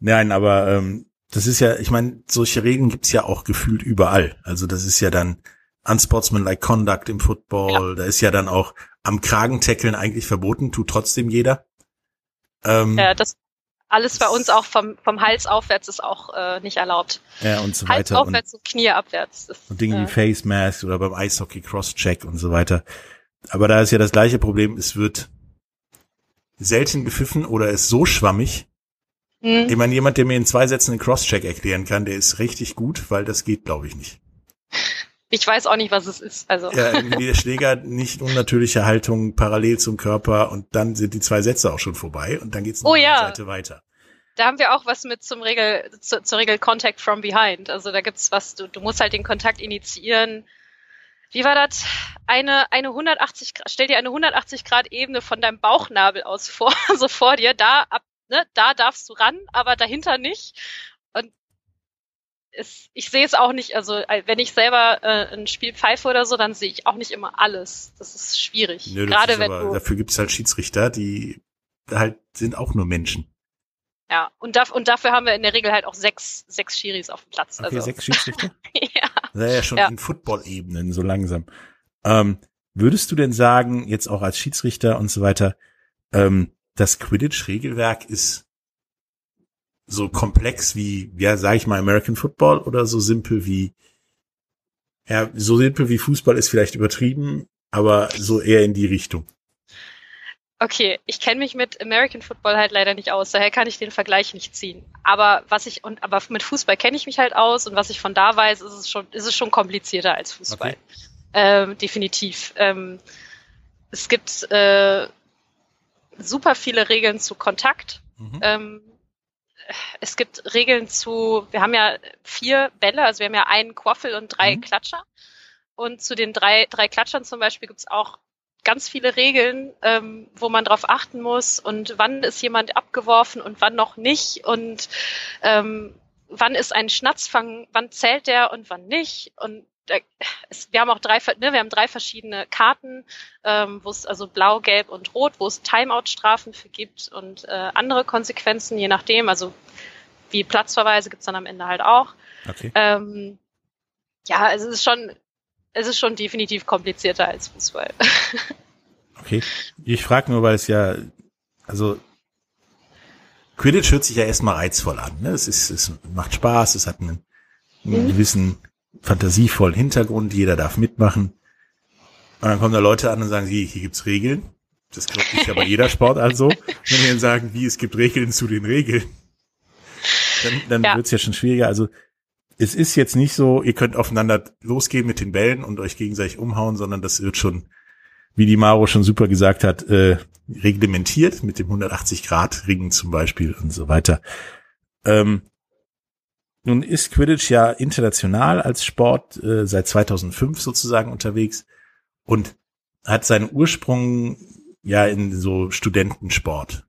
Speaker 1: Nein, aber ähm, das ist ja, ich meine, solche Regeln gibt's ja auch gefühlt überall. Also das ist ja dann unsportsmanlike conduct im Football. Da ist ja dann auch am Kragen tackeln eigentlich verboten, tut trotzdem jeder. Ähm,
Speaker 2: Ja, das alles bei uns auch vom vom Hals aufwärts ist auch äh, nicht erlaubt.
Speaker 1: ja, und so
Speaker 2: Hals
Speaker 1: weiter. Und,
Speaker 2: aufwärts und Knie abwärts. Das,
Speaker 1: und Dinge
Speaker 2: äh,
Speaker 1: wie Face Mask oder beim Eishockey Crosscheck und so weiter. Aber da ist ja das gleiche Problem, es wird selten gepfiffen oder ist so schwammig.
Speaker 2: Hm.
Speaker 1: Ich meine, jemand, der mir in zwei Sätzen einen Crosscheck erklären kann, der ist richtig gut, weil das geht, glaube ich, nicht.
Speaker 2: Ich weiß auch nicht, was es ist. Also
Speaker 1: Ja, irgendwie der Schläger nicht unnatürliche Haltung parallel zum Körper und dann sind die zwei Sätze auch schon vorbei und dann geht's noch
Speaker 2: Oh ja.
Speaker 1: Seite weiter.
Speaker 2: da haben wir auch was mit zum Regel zu, zur Regel Contact from behind. Also da gibt's was. Du, du musst halt den Kontakt initiieren. Wie war das? Eine eine 180 Grad, stell dir eine 180 Grad Ebene von deinem Bauchnabel aus vor, <laughs> so vor dir. Da ab, ne, da darfst du ran, aber dahinter nicht. Und es, ich sehe es auch nicht. Also äh, wenn ich selber äh, ein Spiel pfeife oder so, dann sehe ich auch nicht immer alles. Das ist schwierig.
Speaker 1: Nö, das
Speaker 2: Gerade
Speaker 1: ist
Speaker 2: wenn
Speaker 1: aber,
Speaker 2: du
Speaker 1: dafür gibt's halt Schiedsrichter, die halt sind auch nur Menschen.
Speaker 2: Ja, und, da, und dafür haben wir in der Regel halt auch sechs, sechs Schiris auf dem Platz.
Speaker 1: Okay,
Speaker 2: also,
Speaker 1: sechs <laughs> Schiedsrichter?
Speaker 2: ja.
Speaker 1: Das ist ja schon
Speaker 2: Ja.
Speaker 1: in Football-Ebenen so langsam. Ähm, würdest du denn sagen, jetzt auch als Schiedsrichter und so weiter, ähm, das Quidditch-Regelwerk ist so komplex wie, ja, sag ich mal, American Football oder so simpel wie, ja, so simpel wie Fußball ist vielleicht übertrieben, aber so eher in die Richtung.
Speaker 2: Okay, ich kenne mich mit American Football halt leider nicht aus, daher kann ich den Vergleich nicht ziehen. Aber was ich und aber mit Fußball kenne ich mich halt aus und was ich von da weiß, ist es schon, ist es schon komplizierter als Fußball.
Speaker 1: Okay.
Speaker 2: Ähm, definitiv. Ähm, es gibt äh, super viele Regeln zu Kontakt.
Speaker 1: Mhm.
Speaker 2: Ähm, es gibt Regeln zu, wir haben ja vier Bälle, also wir haben ja einen Quaffel und drei
Speaker 1: Mhm.
Speaker 2: Klatscher. Und zu den drei, drei Klatschern zum Beispiel gibt's auch ganz viele Regeln, ähm, wo man drauf achten muss und wann ist jemand abgeworfen und wann noch nicht und ähm, wann ist ein Schnatzfang, wann zählt der und wann nicht und es, wir haben auch drei, ne, wir haben drei verschiedene Karten, ähm, wo es also blau, gelb und rot, wo es Timeout-Strafen für gibt und äh, andere Konsequenzen, je nachdem, also wie Platzverweise gibt's dann am Ende halt auch.
Speaker 1: Okay.
Speaker 2: Ähm, ja, es ist schon, es ist schon definitiv komplizierter als Fußball. <laughs>
Speaker 1: Okay. Ich frage nur, weil es ja, also Quidditch hört sich ja erstmal reizvoll an. Ne? Es, ist, es macht Spaß, es hat einen, einen gewissen fantasievollen Hintergrund, jeder darf mitmachen. Und dann kommen da Leute an und sagen, hier, hier gibt's Regeln. Das ist ja bei jeder Sportart so. Wenn die dann sagen, wie, es gibt Regeln zu den Regeln, dann, dann
Speaker 2: Ja.
Speaker 1: wird's ja schon schwieriger. Also es ist jetzt nicht so, ihr könnt aufeinander losgehen mit den Bällen und euch gegenseitig umhauen, sondern das wird schon, wie die Maro schon super gesagt hat, äh, reglementiert mit dem 180 Grad Ringen zum Beispiel und so weiter. Ähm, nun ist Quidditch ja international als Sport äh, seit 2005 sozusagen unterwegs und hat seinen Ursprung ja in so Studentensport.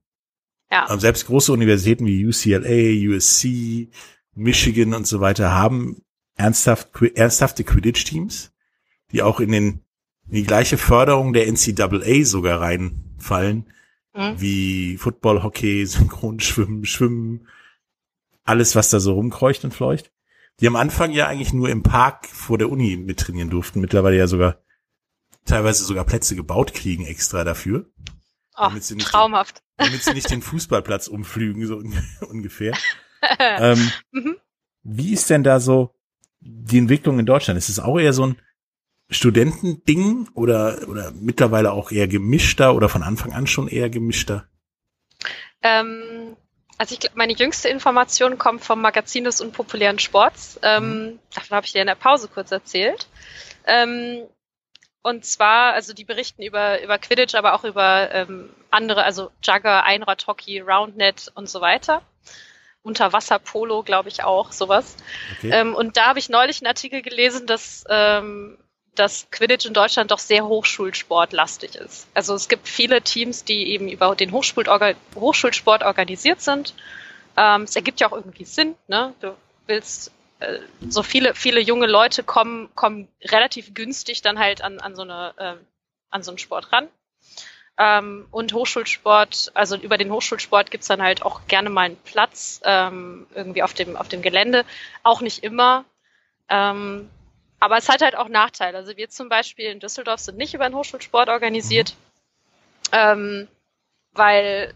Speaker 2: Ja.
Speaker 1: Aber selbst große Universitäten wie UCLA, USC, Michigan und so weiter haben ernsthaft, ernsthafte Quidditch-Teams, die auch in den in die gleiche Förderung der NCAA sogar reinfallen,
Speaker 2: Mhm.
Speaker 1: wie Football, Hockey, <laughs> Synchronschwimmen, Schwimmen, alles, was da so rumkreucht und fleucht. Die am Anfang ja eigentlich nur im Park vor der Uni mittrainieren durften, mittlerweile ja sogar teilweise sogar Plätze gebaut kriegen extra dafür,
Speaker 2: Ach,
Speaker 1: damit sie nicht-
Speaker 2: traumhaft.
Speaker 1: damit sie nicht den Fußballplatz umflügen, so un- <laughs> ungefähr. <laughs> ähm,
Speaker 2: Mhm.
Speaker 1: Wie ist denn da so die Entwicklung in Deutschland? Ist es auch eher so ein Studentending oder, oder mittlerweile auch eher gemischter oder von Anfang an schon eher gemischter?
Speaker 2: Ähm, also ich glaube, meine jüngste Information kommt vom Magazin des unpopulären Sports. Ähm, Davon habe ich dir in der Pause kurz erzählt. Ähm, und zwar, also die berichten über, über Quidditch, aber auch über ähm, andere, also Jugger, Einradhockey, Roundnet und so weiter. Unterwasserpolo, glaube ich auch, sowas. Okay. Ähm, und da habe ich neulich einen Artikel gelesen, dass, ähm, dass Quidditch in Deutschland doch sehr hochschulsportlastig ist. Also es gibt viele Teams, die eben über den Hochschulsport organisiert sind. Ähm, es ergibt ja auch irgendwie Sinn, ne? Du willst äh, so viele, viele junge Leute kommen, kommen relativ günstig dann halt an, an so eine, äh, an so einen Sport ran. Ähm, und Hochschulsport, also über den Hochschulsport gibt's dann halt auch gerne mal einen Platz ähm, irgendwie auf dem, auf dem Gelände. Auch nicht immer. Ähm, aber es hat halt auch Nachteile. Also wir zum Beispiel in Düsseldorf sind nicht über den Hochschulsport organisiert, ähm, weil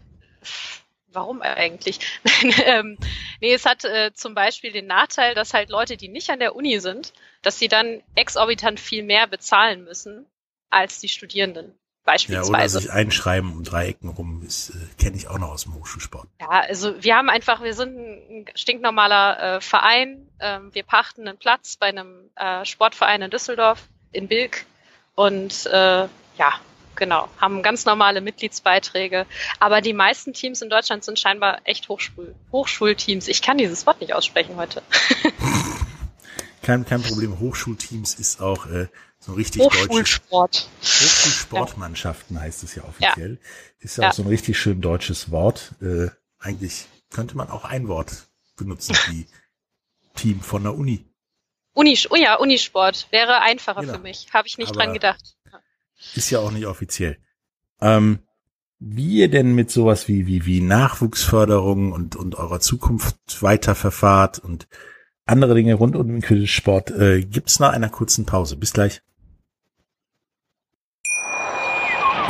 Speaker 2: warum eigentlich? <laughs> ähm, nee, es hat äh, zum Beispiel den Nachteil, dass halt Leute, die nicht an der Uni sind, dass sie dann exorbitant viel mehr bezahlen müssen als die Studierenden beispielsweise. Ja, oder
Speaker 1: sich einschreiben um Dreiecken rum, das äh, kenne ich auch noch aus dem Hochschulsport.
Speaker 2: Ja, also wir haben einfach, wir sind ein stinknormaler äh, Verein. Ähm, wir pachten einen Platz bei einem äh, Sportverein in Düsseldorf, in Bilk. Und äh, ja, genau, haben ganz normale Mitgliedsbeiträge. Aber die meisten Teams in Deutschland sind scheinbar echt Hochschul Hochschulteams. Ich kann dieses Wort nicht aussprechen heute. <laughs>
Speaker 1: kein, kein Problem. Hochschulteams ist auch äh, so richtig
Speaker 2: Hochschulsport.
Speaker 1: Hochschulsportmannschaften <laughs> ja. heißt es ja offiziell. Ja. Ist ja, ja, auch so ein richtig schön deutsches Wort. Äh, eigentlich könnte man auch ein Wort benutzen, wie <laughs> Team von der Uni.
Speaker 2: Uni, oh ja, Unisport wäre einfacher genau. für mich. Habe ich nicht Aber dran gedacht.
Speaker 1: Ist ja auch nicht offiziell. Ähm, wie ihr denn mit sowas wie, wie, wie Nachwuchsförderung und, und eurer Zukunft weiterverfahrt und andere Dinge rund um den Quidditch-Sport, äh, gibt's nach einer kurzen Pause. Bis gleich.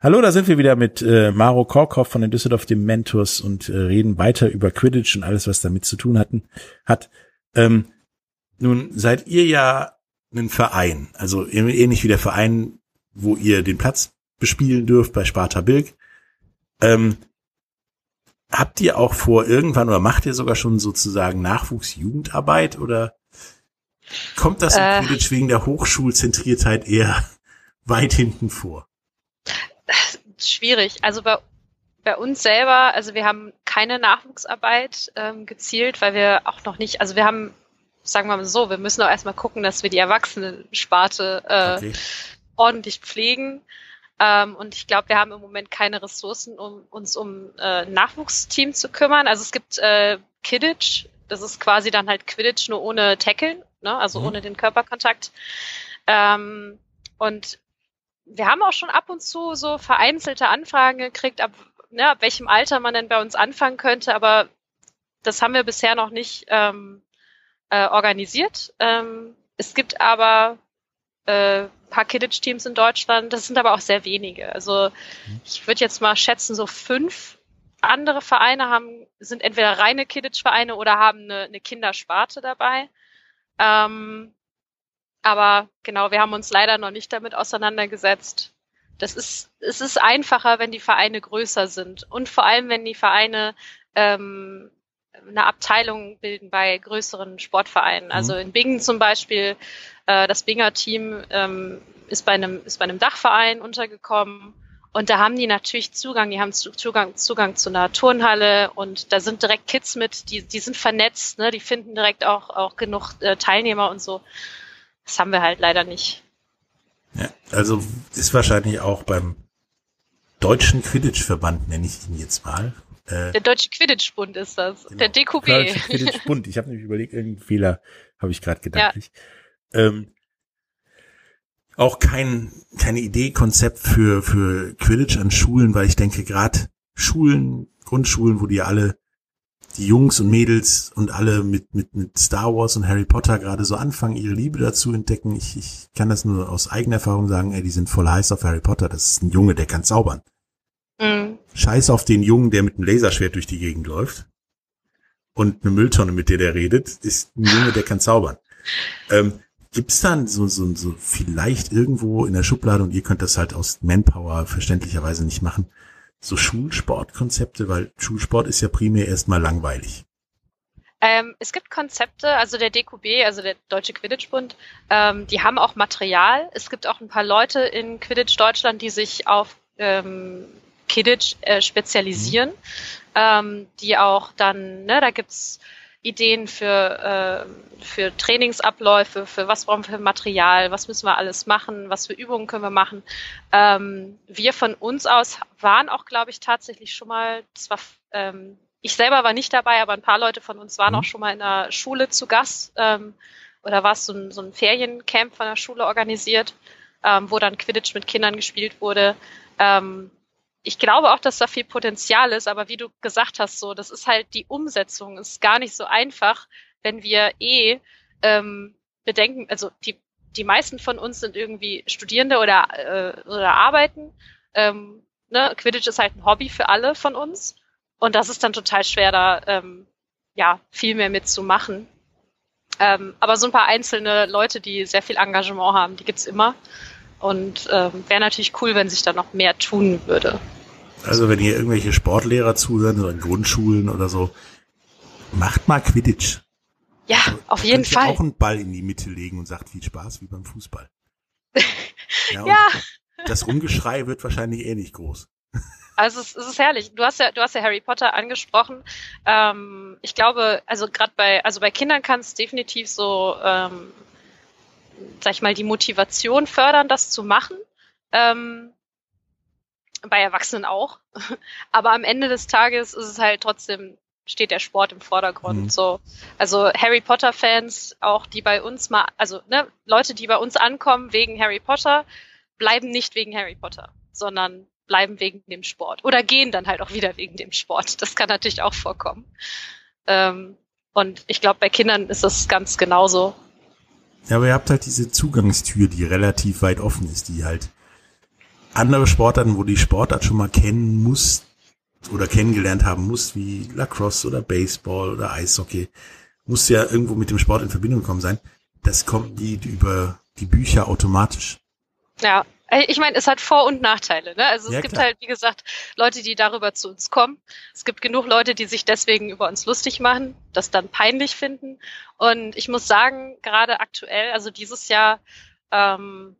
Speaker 1: Hallo, da sind wir wieder mit äh, Maro Korkhoff von den Düsseldorf Dementors und äh, reden weiter über Quidditch und alles, was damit zu tun hatten, hat. Ähm, nun seid ihr ja ein Verein, also ähnlich wie der Verein, wo ihr den Platz bespielen dürft bei Sparta Bilk. Ähm, habt ihr auch vor irgendwann oder macht ihr sogar schon sozusagen Nachwuchsjugendarbeit oder kommt das äh, in Quidditch wegen der Hochschulzentriertheit eher <laughs> weit hinten vor?
Speaker 2: Schwierig. Also bei, bei uns selber, also wir haben keine Nachwuchsarbeit ähm, gezielt, weil wir auch noch nicht, also wir haben, sagen wir mal so, wir müssen auch erstmal gucken, dass wir die Erwachsenensparte äh, okay. ordentlich pflegen. Ähm, und ich glaube, wir haben im Moment keine Ressourcen, um uns um äh, Nachwuchsteam zu kümmern. Also es gibt äh, Kidditch, das ist quasi dann halt Quidditch nur ohne Tackeln, ne? also mhm. ohne den Körperkontakt. Ähm, und wir haben auch schon ab und zu so vereinzelte Anfragen gekriegt, ab, ne, ab welchem Alter man denn bei uns anfangen könnte, aber das haben wir bisher noch nicht ähm, äh, organisiert. Ähm, es gibt aber äh, paar Kidditch-Teams in Deutschland, das sind aber auch sehr wenige. Also ich würde jetzt mal schätzen, so fünf andere Vereine haben, sind entweder reine Kidditch-Vereine oder haben eine, eine Kindersparte dabei. Ähm, aber genau, wir haben uns leider noch nicht damit auseinandergesetzt. Das ist, es ist einfacher, wenn die Vereine größer sind und vor allem, wenn die Vereine ähm, eine Abteilung bilden bei größeren Sportvereinen. Also mhm. in Bingen zum Beispiel, äh, das Binger Team ähm, ist bei einem ist bei einem Dachverein untergekommen und da haben die natürlich Zugang, die haben Zugang, Zugang zu einer Turnhalle und da sind direkt Kids mit, die, die sind vernetzt, ne, die finden direkt auch, auch genug äh, Teilnehmer und so. Das haben wir halt leider nicht.
Speaker 1: Ja, also ist wahrscheinlich auch beim Deutschen Quidditch-Verband, nenne ich ihn jetzt mal.
Speaker 2: Äh, der Deutsche Quidditch-Bund ist das. Genau, der DQB. Deutsche
Speaker 1: Quidditch-Bund. Ich habe nämlich überlegt, irgendeinen Fehler habe ich gerade gedacht. Ja. Ähm, auch kein, keine Idee, Konzept für, für Quidditch an Schulen, weil ich denke, gerade Schulen, Grundschulen, wo die alle die Jungs und Mädels und alle mit, mit, mit Star Wars und Harry Potter gerade so anfangen, ihre Liebe dazu entdecken. Ich, ich kann das nur aus eigener Erfahrung sagen, ey, die sind voll heiß auf Harry Potter. Das ist ein Junge, der kann zaubern. Mhm. Scheiß auf den Jungen, der mit einem Laserschwert durch die Gegend läuft. Und eine Mülltonne, mit der der redet, ist ein Junge, der kann zaubern. <laughs> Ähm, Gibt's dann so, so, so vielleicht irgendwo in der Schublade und ihr könnt das halt aus Manpower verständlicherweise nicht machen, so Schulsportkonzepte, weil Schulsport ist ja primär erstmal langweilig.
Speaker 2: Ähm, es gibt Konzepte, also der DQB, also der Deutsche Quidditch-Bund, ähm, die haben auch Material. Es gibt auch ein paar Leute in Quidditch Deutschland, die sich auf ähm, Quidditch äh, spezialisieren, mhm. ähm, die auch dann, ne, da gibt's Ideen für, äh, für Trainingsabläufe, für was brauchen wir für Material, was müssen wir alles machen, was für Übungen können wir machen. Ähm, wir von uns aus waren auch, glaube ich, tatsächlich schon mal, das war ähm, ich selber war nicht dabei, aber ein paar Leute von uns waren mhm. auch schon mal in der Schule zu Gast ähm, oder war es so ein, so ein Feriencamp von der Schule organisiert, ähm, wo dann Quidditch mit Kindern gespielt wurde. Ähm, ich glaube auch, dass da viel Potenzial ist, aber wie du gesagt hast, so, das ist halt die Umsetzung, ist gar nicht so einfach, wenn wir eh ähm, bedenken, also die, die meisten von uns sind irgendwie Studierende oder, äh, oder arbeiten. Ähm, ne? Quidditch ist halt ein Hobby für alle von uns. Und das ist dann total schwer, da ähm, ja viel mehr mitzumachen. Ähm, aber so ein paar einzelne Leute, die sehr viel Engagement haben, die gibt's immer. Und ähm, wäre natürlich cool, wenn sich da noch mehr tun würde.
Speaker 1: Also wenn ihr irgendwelche Sportlehrer zuhören, so in Grundschulen oder so, macht mal Quidditch.
Speaker 2: Ja, also, auf jeden Fall.
Speaker 1: auch einen Ball in die Mitte legen und sagt viel Spaß wie beim Fußball. <laughs>
Speaker 2: ja. ja.
Speaker 1: Das Rumgeschrei wird wahrscheinlich eh nicht groß.
Speaker 2: Also es, es ist herrlich. Du hast ja, du hast ja Harry Potter angesprochen. Ähm, ich glaube, also gerade bei, also bei Kindern kann es definitiv so, ähm, sag ich mal, die Motivation fördern, das zu machen. Ähm, bei Erwachsenen auch. <laughs> Aber am Ende des Tages ist es halt trotzdem steht der Sport im Vordergrund. Mhm. So, also Harry Potter Fans, auch die bei uns mal, also ne, Leute, die bei uns ankommen wegen Harry Potter, bleiben nicht wegen Harry Potter, sondern bleiben wegen dem Sport oder gehen dann halt auch wieder wegen dem Sport. Das kann natürlich auch vorkommen. Ähm, und ich glaube, bei Kindern ist das ganz genauso.
Speaker 1: Ja, aber ihr habt halt diese Zugangstür, die relativ weit offen ist, die halt andere Sportarten, wo die Sportart schon mal kennen muss oder kennengelernt haben muss, wie Lacrosse oder Baseball oder Eishockey, muss ja irgendwo mit dem Sport in Verbindung gekommen sein. Das kommt die über die Bücher automatisch.
Speaker 2: Ja, ich meine, es hat Vor- und Nachteile. Ne? Also es ja, gibt klar. halt, wie gesagt, Leute, die darüber zu uns kommen. Es gibt genug Leute, die sich deswegen über uns lustig machen, das dann peinlich finden. Und ich muss sagen, gerade aktuell, also dieses Jahr, ähm,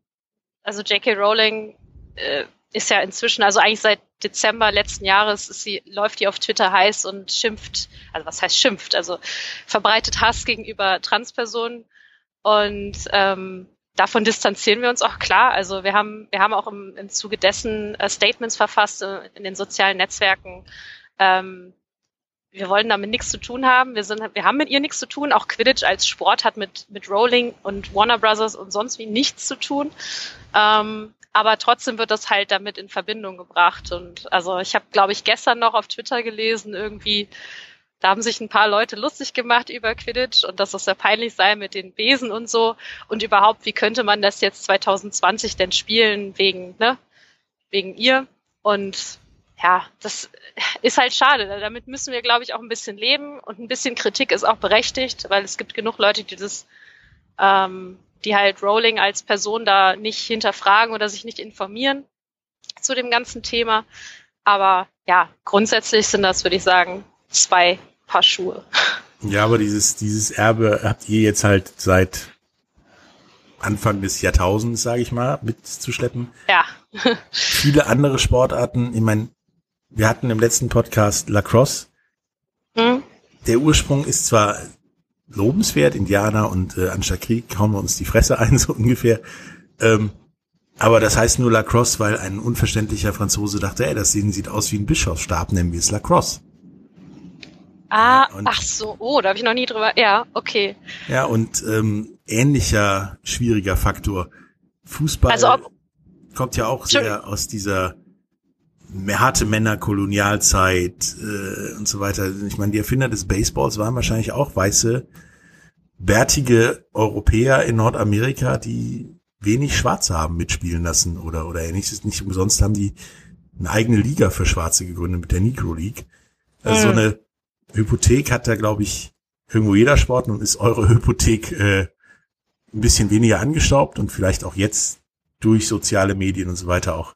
Speaker 2: also J.K. Rowling äh, ist ja inzwischen, also eigentlich seit Dezember letzten Jahres ist sie, läuft die auf Twitter heiß und schimpft, also was heißt schimpft, also verbreitet Hass gegenüber Transpersonen. Und ähm, davon distanzieren wir uns auch klar. Also wir haben, wir haben auch im, im Zuge dessen äh, Statements verfasst äh, in den sozialen Netzwerken. Ähm, wir wollen damit nichts zu tun haben. Wir sind, wir haben mit ihr nichts zu tun. Auch Quidditch als Sport hat mit, mit Rowling und Warner Brothers und sonst wie nichts zu tun. Ähm, aber trotzdem wird das halt damit in Verbindung gebracht. Und also ich habe, glaube ich, gestern noch auf Twitter gelesen, irgendwie, da haben sich ein paar Leute lustig gemacht über Quidditch und dass das sehr peinlich sei mit den Besen und so. Und überhaupt, wie könnte man das jetzt 2020 denn spielen wegen, ne, wegen ihr? Und ja, das ist halt schade. Damit müssen wir, glaube ich, auch ein bisschen leben und ein bisschen Kritik ist auch berechtigt, weil es gibt genug Leute, die das, ähm, die halt Rowling als Person da nicht hinterfragen oder sich nicht informieren zu dem ganzen Thema. Aber ja, grundsätzlich sind das, würde ich sagen, zwei Paar Schuhe.
Speaker 1: Ja, aber dieses, dieses Erbe habt ihr jetzt halt seit Anfang des Jahrtausends, sage ich mal, mitzuschleppen.
Speaker 2: Ja.
Speaker 1: Viele andere Sportarten, ich meine, wir hatten im letzten Podcast Lacrosse. Mhm. Der Ursprung ist zwar lobenswert, Indianer und äh, anstatt Krieg hauen wir uns die Fresse ein, <laughs> so ungefähr. Ähm, aber das heißt nur Lacrosse, weil ein unverständlicher Franzose dachte, ey, das sieht aus wie ein Bischofsstab, nennen wir es Lacrosse.
Speaker 2: Ah, und, ach so, oh, da habe ich noch nie drüber. Ja, okay.
Speaker 1: Ja, und ähm, ähnlicher schwieriger Faktor. Fußball also ob, kommt ja auch sehr aus dieser harte Männer Kolonialzeit äh, und so weiter. Ich meine, die Erfinder des Baseballs waren wahrscheinlich auch weiße, bärtige Europäer in Nordamerika, die wenig Schwarze haben mitspielen lassen oder oder ähnliches. Nicht umsonst haben die eine eigene Liga für Schwarze gegründet mit der Negro League. Also mhm. so eine Hypothek hat da, glaube ich, irgendwo jeder Sport und ist eure Hypothek äh, ein bisschen weniger angestaubt und vielleicht auch jetzt durch soziale Medien und so weiter auch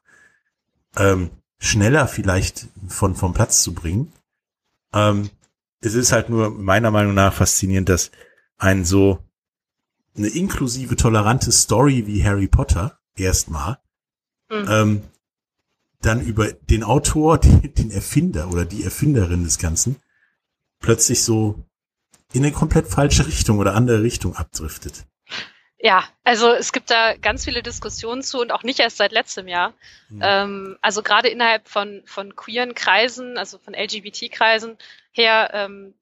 Speaker 1: ähm, schneller vielleicht von vom Platz zu bringen. Ähm, es ist halt nur meiner Meinung nach faszinierend, dass ein so eine inklusive, tolerante Story wie Harry Potter erstmal mhm. ähm, dann über den Autor, <laughs> den, den Erfinder oder die Erfinderin des Ganzen plötzlich so in eine komplett falsche Richtung oder andere Richtung abdriftet.
Speaker 2: Ja, also es gibt da ganz viele Diskussionen zu und auch nicht erst seit letztem Jahr. Mhm. Ähm, also gerade innerhalb von, von queeren Kreisen, also von LGBT-Kreisen her, ähm,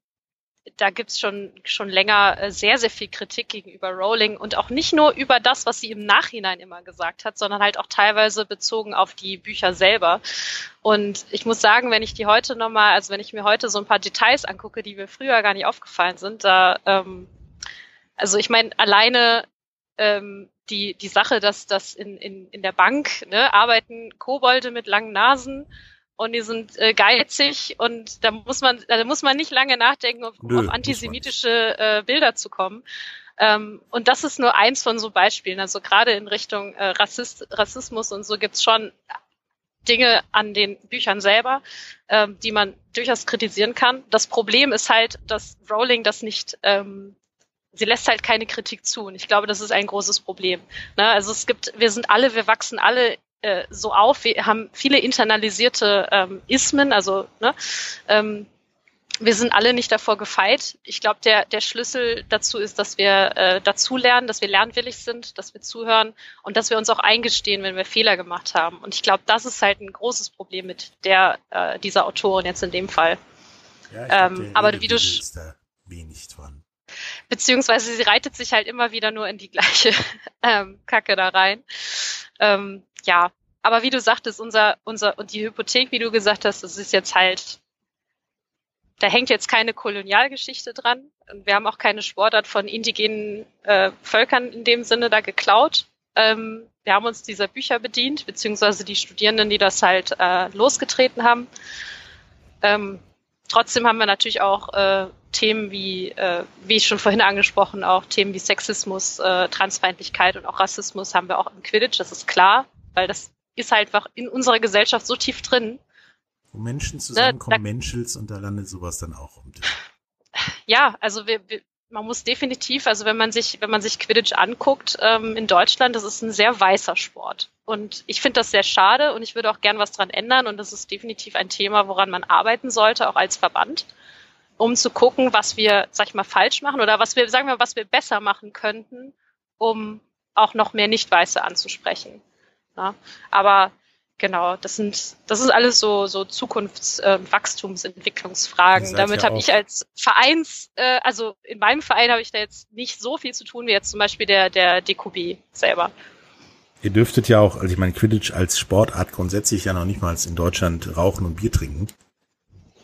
Speaker 2: da gibt's schon, schon länger äh, sehr, sehr viel Kritik gegenüber Rowling und auch nicht nur über das, was sie im Nachhinein immer gesagt hat, sondern halt auch teilweise bezogen auf die Bücher selber. Und ich muss sagen, wenn ich die heute nochmal, also wenn ich mir heute so ein paar Details angucke, die mir früher gar nicht aufgefallen sind, da, ähm, also ich meine, alleine ähm, die, die Sache, dass das in, in, in der Bank ne, arbeiten Kobolde mit langen Nasen und die sind äh, geizig und da muss man, da muss man nicht lange nachdenken, um Nö, auf antisemitische äh, Bilder zu kommen. Ähm, und das ist nur eins von so Beispielen. Also gerade in Richtung äh, Rassist, Rassismus und so gibt's schon Dinge an den Büchern selber, ähm, die man durchaus kritisieren kann. Das Problem ist halt, dass Rowling das nicht ähm, sie lässt halt keine Kritik zu. Und ich glaube, das ist ein großes Problem. Ne? Also es gibt, wir sind alle, wir wachsen alle äh, so auf, wir haben viele internalisierte ähm, Ismen, also ne, ähm, wir sind alle nicht davor gefeit. Ich glaube, der, der Schlüssel dazu ist, dass wir äh, dazulernen, dass wir lernwillig sind, dass wir zuhören und dass wir uns auch eingestehen, wenn wir Fehler gemacht haben. Und ich glaube, das ist halt ein großes Problem mit der äh, dieser Autorin jetzt in dem Fall. Ja, glaub, ähm, aber wie du
Speaker 1: wenig dran
Speaker 2: beziehungsweise sie reitet sich halt immer wieder nur in die gleiche <laughs> ähm, Kacke da rein. Ähm, ja, aber wie du sagtest, unser, unser, und die Hypothek, wie du gesagt hast, das ist jetzt halt, da hängt jetzt keine Kolonialgeschichte dran. Und wir haben auch keine Sportart von indigenen äh, Völkern in dem Sinne da geklaut. Ähm, wir haben uns dieser Bücher bedient, beziehungsweise die Studierenden, die das halt äh, losgetreten haben. Ähm, trotzdem haben wir natürlich auch äh, Themen wie, äh, wie ich schon vorhin angesprochen, auch Themen wie Sexismus, äh, Transfeindlichkeit und auch Rassismus haben wir auch im Quidditch, das ist klar, weil das ist halt einfach in unserer Gesellschaft so tief drin.
Speaker 1: Wo Menschen zusammenkommen, ne, Menschels und da landet sowas dann auch um.
Speaker 2: Ja, also wir, wir, man muss definitiv, also wenn man sich, wenn man sich Quidditch anguckt ähm, in Deutschland, das ist ein sehr weißer Sport. Und ich finde das sehr schade und ich würde auch gern was dran ändern und das ist definitiv ein Thema, woran man arbeiten sollte, auch als Verband um zu gucken, was wir, sag ich mal, falsch machen oder was wir, sagen wir, was wir besser machen könnten, um auch noch mehr Nicht-Weiße anzusprechen. Ja, aber genau, das sind, das ist alles so, so Zukunfts-, äh, Wachstumsentwicklungsfragen. Damit habe ich als Vereins, äh, also in meinem Verein habe ich da jetzt nicht so viel zu tun wie jetzt zum Beispiel der, der DQB selber.
Speaker 1: Ihr dürftet ja auch, also ich meine, Quidditch als Sportart grundsätzlich ja noch nicht mal in Deutschland rauchen und Bier trinken.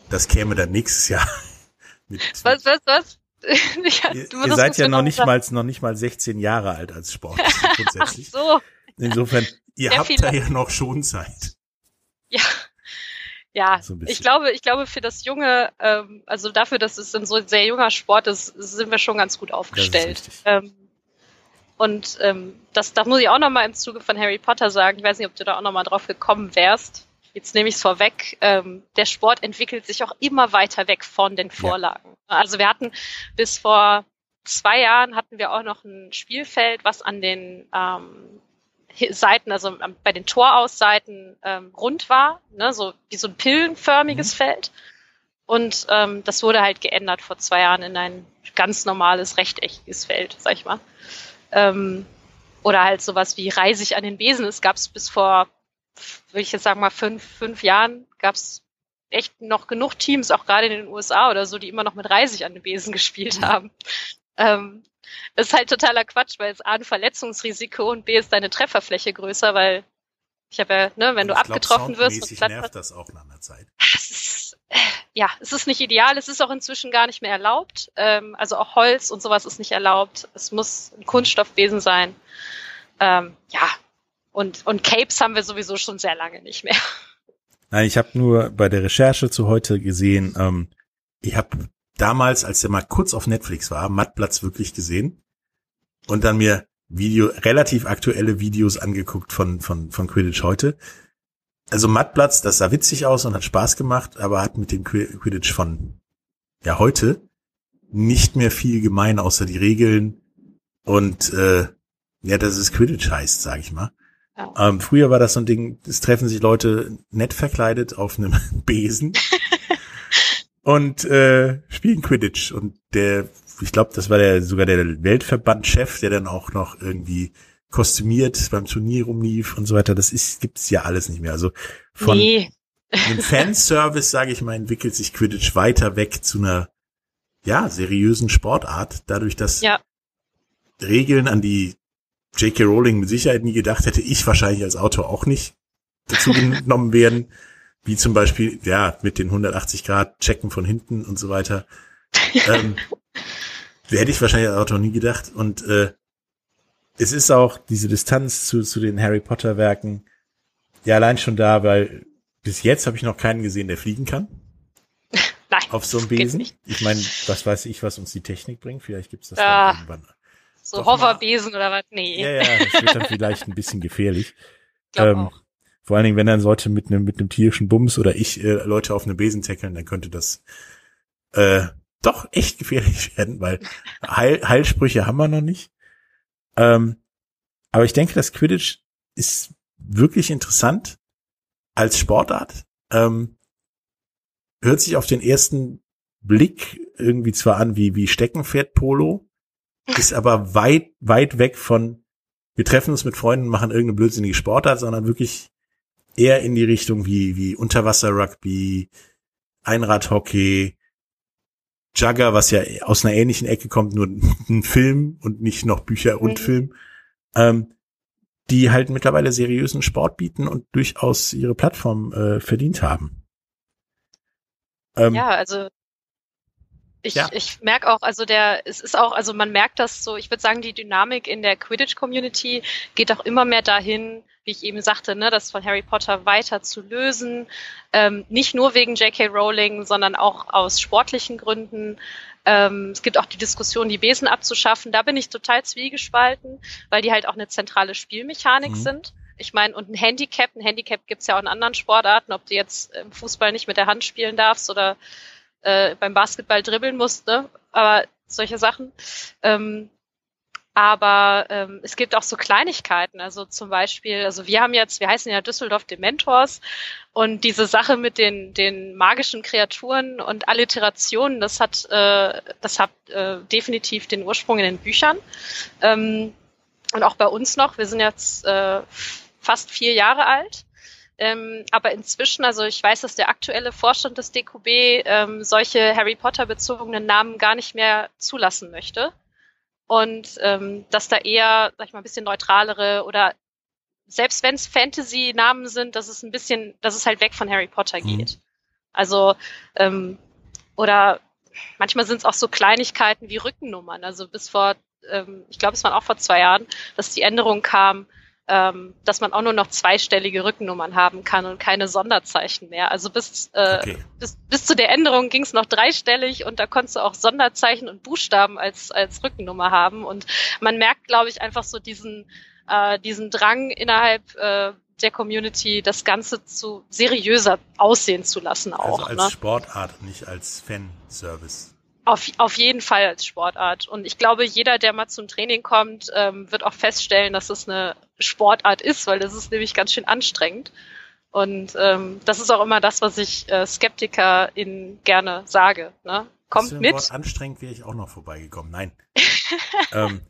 Speaker 1: Das käme dann nächstes Jahr <laughs>
Speaker 2: mit, was, was, was? <laughs>
Speaker 1: ja, ihr, ihr seid ja noch nicht mal, noch nicht mal 16 Jahre alt als Sport <laughs> grundsätzlich. so. Insofern, ihr habt viele. da ja noch schon Zeit. <laughs>
Speaker 2: Ja. Ja, so ich glaube, ich glaube für das junge, ähm, also dafür, dass es ein so sehr junger Sport ist, sind wir schon ganz gut aufgestellt. Ähm, und ähm, das, das muss ich auch nochmal im Zuge von Harry Potter sagen. Ich weiß nicht, ob du da auch nochmal drauf gekommen wärst. Jetzt nehme ich es vorweg, ähm, der Sport entwickelt sich auch immer weiter weg von den Vorlagen. Ja. Also wir hatten bis vor zwei Jahren hatten wir auch noch ein Spielfeld, was an den ähm, Seiten, also bei den Torausseiten ähm, rund war, ne, so wie so ein pillenförmiges mhm. Feld. Und ähm, das wurde halt geändert vor zwei Jahren in ein ganz normales rechteckiges Feld, sag ich mal. Ähm, oder halt sowas wie Reisig an den Besen. Es gab es bis vor würde ich jetzt sagen mal fünf, fünf Jahren gab es echt noch genug Teams, auch gerade in den USA oder so, die immer noch mit Reisig an den Besen <laughs> gespielt haben. Ähm, das ist halt totaler Quatsch, weil es A ein Verletzungsrisiko und B ist deine Trefferfläche größer, weil ich habe ja, ne, wenn du abgetroffen glaub, wirst
Speaker 1: und nervt das auch nach einer Zeit.
Speaker 2: Es ist, ja, es ist nicht ideal, es ist auch inzwischen gar nicht mehr erlaubt. Ähm, also auch Holz und sowas ist nicht erlaubt. Es muss ein Kunststoffbesen sein. Ähm, ja, und, und Capes haben wir sowieso schon sehr lange nicht mehr.
Speaker 1: Nein, ich habe nur bei der Recherche zu heute gesehen, ähm, ich habe damals, als der mal kurz auf Netflix war, Mattplatz wirklich gesehen. und dann mir Video, relativ aktuelle Videos angeguckt von, von, von Quidditch heute. Also Mattplatz, das sah witzig aus und hat Spaß gemacht, aber hat mit dem Quidditch von, ja, heute nicht mehr viel gemein, außer die Regeln und, äh, ja, dass es Quidditch heißt, sag ich mal. Ja. Ähm, früher war das so ein Ding, es treffen sich Leute nett verkleidet auf einem <laughs> Besen <laughs> und äh, spielen Quidditch. Und der, ich glaube, das war der sogar der Weltverbandchef, der dann auch noch irgendwie kostümiert beim Turnier rumlief und so weiter. Das ist gibt's ja alles nicht mehr. Also von nee. dem Fanservice, sage ich mal, entwickelt sich Quidditch weiter weg zu einer ja seriösen Sportart, dadurch, dass ja. Regeln, an die J.K. Rowling mit Sicherheit nie gedacht hätte, ich wahrscheinlich als Autor auch nicht dazu genommen werden, wie zum Beispiel ja mit den 180 Grad Checken von hinten und so weiter. ähm, <laughs> hätte ich wahrscheinlich als Autor nie gedacht und äh, es ist auch diese Distanz zu, zu den Harry Potter Werken ja allein schon da, weil bis jetzt habe ich noch keinen gesehen, der fliegen kann. <laughs>
Speaker 2: Nein.
Speaker 1: Auf so einem Besen. Ich meine, was weiß ich, was uns die Technik bringt. Vielleicht gibt's das ah, irgendwann.
Speaker 2: So Hoverbesen oder was? Nee.
Speaker 1: Ja, ja, das wird dann vielleicht ein bisschen gefährlich. <laughs> Ähm, vor allen Dingen, wenn dann Leute mit einem mit einem tierischen Bums oder ich äh, Leute auf einem Besen tackeln, dann könnte das äh, doch echt gefährlich <laughs> werden, weil Heil, Heilsprüche haben wir noch nicht. Ähm, aber ich denke, das Quidditch ist wirklich interessant als Sportart. Ähm, hört sich auf den ersten Blick irgendwie zwar an wie, wie Steckenpferd-Polo, ist aber weit, weit weg von, wir treffen uns mit Freunden, machen irgendeine blödsinnige Sportart, sondern wirklich eher in die Richtung wie, wie Unterwasser-Rugby, Einradhockey, Jugger, was ja aus einer ähnlichen Ecke kommt, nur <laughs> ein Film und nicht noch Bücher und mhm. Film, ähm, die halt mittlerweile seriösen Sport bieten und durchaus ihre Plattform äh, verdient haben.
Speaker 2: Ähm, ja, also ich, ja. ich merke auch, also der, es ist auch, also man merkt das so, ich würde sagen, die Dynamik in der Quidditch-Community geht auch immer mehr dahin, wie ich eben sagte, ne, das von Harry Potter weiter zu lösen. Ähm, nicht nur wegen J.K. Rowling, sondern auch aus sportlichen Gründen. Ähm, es gibt auch die Diskussion, die Besen abzuschaffen. Da bin ich total zwiegespalten, weil die halt auch eine zentrale Spielmechanik mhm. sind. Ich meine, und ein Handicap, ein Handicap gibt's ja auch in anderen Sportarten, ob du jetzt im Fußball nicht mit der Hand spielen darfst oder äh, beim Basketball dribbeln musste, aber solche Sachen. Ähm, aber ähm, es gibt auch so Kleinigkeiten, also zum Beispiel, also wir haben jetzt, wir heißen ja Düsseldorf Dementors und diese Sache mit den, den magischen Kreaturen und Alliterationen, das hat, äh, das hat äh, definitiv den Ursprung in den Büchern. Ähm, und auch bei uns noch, wir sind jetzt äh, fast vier Jahre alt. Ähm, aber inzwischen, also ich weiß, dass der aktuelle Vorstand des DQB ähm, solche Harry Potter bezogenen Namen gar nicht mehr zulassen möchte. Und ähm, dass da eher, sag ich mal, ein bisschen neutralere oder selbst wenn es Fantasy-Namen sind, dass es ein bisschen, dass es halt weg von Harry Potter mhm. geht. Mhm. Also, ähm, oder manchmal sind es auch so Kleinigkeiten wie Rückennummern. Also bis vor, ähm, ich glaube, es waren auch vor zwei Jahren, dass die Änderung kam, ähm, dass man auch nur noch zweistellige Rückennummern haben kann und keine Sonderzeichen mehr. Also bis, äh, okay. bis, bis zu der Änderung ging es noch dreistellig und da konntest du auch Sonderzeichen und Buchstaben als, als Rückennummer haben. Und man merkt, glaube ich, einfach so diesen, äh, diesen Drang innerhalb äh, der Community, das Ganze zu seriöser aussehen zu lassen auch.
Speaker 1: Also als ne? Sportart, nicht als Fanservice.
Speaker 2: Auf, auf jeden Fall als Sportart. Und ich glaube, jeder, der mal zum Training kommt, ähm, wird auch feststellen, dass es eine Sportart ist, weil das ist nämlich ganz schön anstrengend. Und ähm, das ist auch immer das, was ich äh, SkeptikerInnen gerne sage. Ne? Kommt mit. Wort
Speaker 1: anstrengend wäre ich auch noch vorbeigekommen. Nein. <laughs> ähm,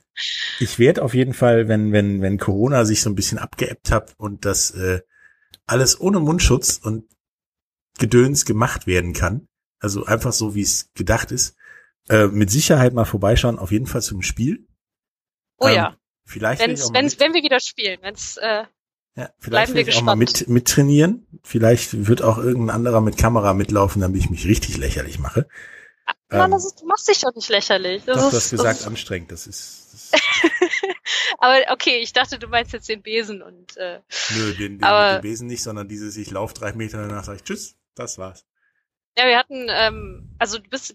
Speaker 1: ich werde auf jeden Fall, wenn, wenn, wenn Corona sich so ein bisschen abgeebbt hat und das äh, alles ohne Mundschutz und Gedöns gemacht werden kann, also einfach so, wie es gedacht ist, äh, mit Sicherheit mal vorbeischauen, auf jeden Fall zum Spiel.
Speaker 2: Oh ähm, ja.
Speaker 1: Vielleicht
Speaker 2: wenn's, wenn's, wenn wir wieder spielen, wenn's äh,
Speaker 1: ja, vielleicht will ich auch mal mit, mit trainieren. Vielleicht wird auch irgendein anderer mit Kamera mitlaufen, damit ich mich richtig lächerlich mache.
Speaker 2: Mann, ähm, das ist, du machst dich doch nicht lächerlich. Das
Speaker 1: doch,
Speaker 2: ist,
Speaker 1: du hast gesagt, das anstrengend. Das ist.
Speaker 2: Das <laughs> aber okay, ich dachte, du meinst jetzt den Besen und. Äh,
Speaker 1: Nö, den, den, aber, den Besen nicht, sondern dieses, ich lauf drei Meter danach sage ich Tschüss, das war's.
Speaker 2: Ja, wir hatten, ähm, also du bist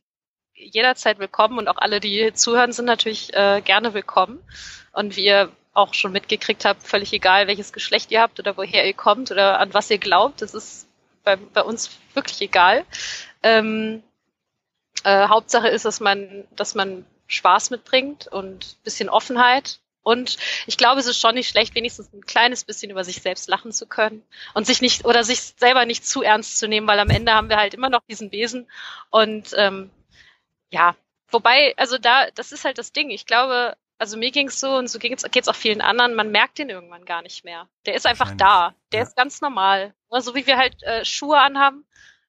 Speaker 2: jederzeit willkommen und auch alle, die zuhören, sind natürlich äh, gerne willkommen. Und wie ihr auch schon mitgekriegt habt, völlig egal, welches Geschlecht ihr habt oder woher ihr kommt oder an was ihr glaubt, das ist bei, bei uns wirklich egal. Ähm, äh, Hauptsache ist, dass man, dass man Spaß mitbringt und bisschen Offenheit. Und ich glaube, es ist schon nicht schlecht, wenigstens ein kleines bisschen über sich selbst lachen zu können und sich nicht oder sich selber nicht zu ernst zu nehmen, weil am Ende haben wir halt immer noch diesen Besen. Und ähm, ja, wobei, also da, das ist halt das Ding. Ich glaube, also mir ging's so und so geht's geht's auch vielen anderen, man merkt den irgendwann gar nicht mehr. Der ist einfach da. Der ja. ist ganz normal. So also wie wir halt äh, Schuhe anhaben,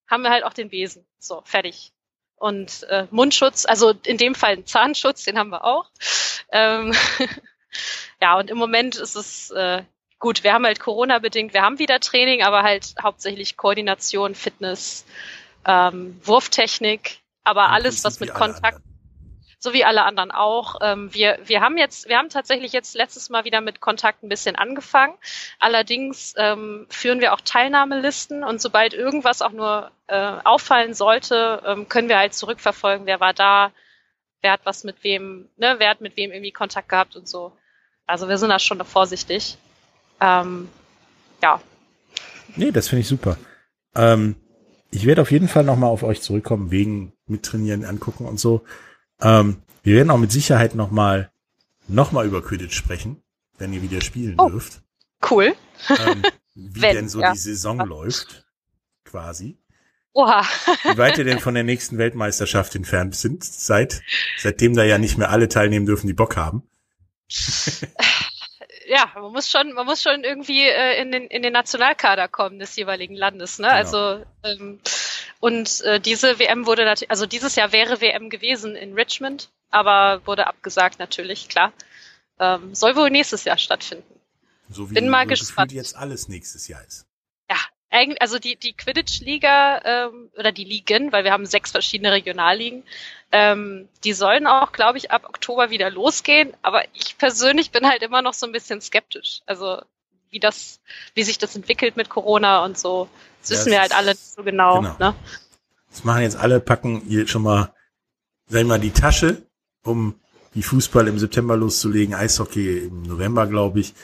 Speaker 2: haben wir halt auch den Besen. So, fertig. Und äh, Mundschutz, also in dem Fall Zahnschutz, den haben wir auch. Ähm, <laughs> ja, und im Moment ist es äh, gut, wir haben halt Corona-bedingt, wir haben wieder Training, aber halt hauptsächlich Koordination, Fitness, ähm, Wurftechnik, aber alles, was mit Kontakt so wie alle anderen auch. Ähm, wir, wir haben jetzt, wir haben tatsächlich jetzt letztes Mal wieder mit Kontakt ein bisschen angefangen. Allerdings ähm, führen wir auch Teilnahmelisten und sobald irgendwas auch nur äh, auffallen sollte, ähm, können wir halt zurückverfolgen, wer war da, wer hat was mit wem, ne, wer hat mit wem irgendwie Kontakt gehabt und so. Also wir sind da schon vorsichtig. Ähm, ja.
Speaker 1: Nee, das finde ich super. Ähm, ich werde auf jeden Fall nochmal auf euch zurückkommen, wegen mittrainieren, angucken und so. Ähm, wir werden auch mit Sicherheit nochmal noch mal über Quidditch sprechen, wenn ihr wieder spielen oh, dürft.
Speaker 2: Cool.
Speaker 1: Ähm, wie <laughs> wenn, denn so ja. die Saison ja. läuft, quasi.
Speaker 2: Oha.
Speaker 1: wie weit ihr denn von der nächsten Weltmeisterschaft entfernt sind, seit, seitdem da ja nicht mehr alle teilnehmen dürfen, die Bock haben. <laughs>
Speaker 2: ja, man muss schon, man muss schon irgendwie äh, in, den, in den Nationalkader kommen des jeweiligen Landes. Ne? Genau. Also ähm, und äh, diese WM wurde natürlich, also dieses Jahr wäre WM gewesen in Richmond, aber wurde abgesagt natürlich, klar. Ähm, soll wohl nächstes Jahr stattfinden.
Speaker 1: So wie Bin mal gespannt. jetzt alles nächstes Jahr ist.
Speaker 2: Ja, eigentlich, also die, die Quidditch-Liga ähm, oder die Ligen, weil wir haben sechs verschiedene Regionalligen, ähm, die sollen auch, glaube ich, ab Oktober wieder losgehen. Aber ich persönlich bin halt immer noch so ein bisschen skeptisch. Also wie das, wie sich das entwickelt mit Corona und so. Das ja, wissen wir halt alle nicht so genau. genau. Ne?
Speaker 1: Das machen jetzt alle, packen hier schon mal, sagen wir mal, die Tasche, um die Fußball im September loszulegen, Eishockey im November, glaube ich.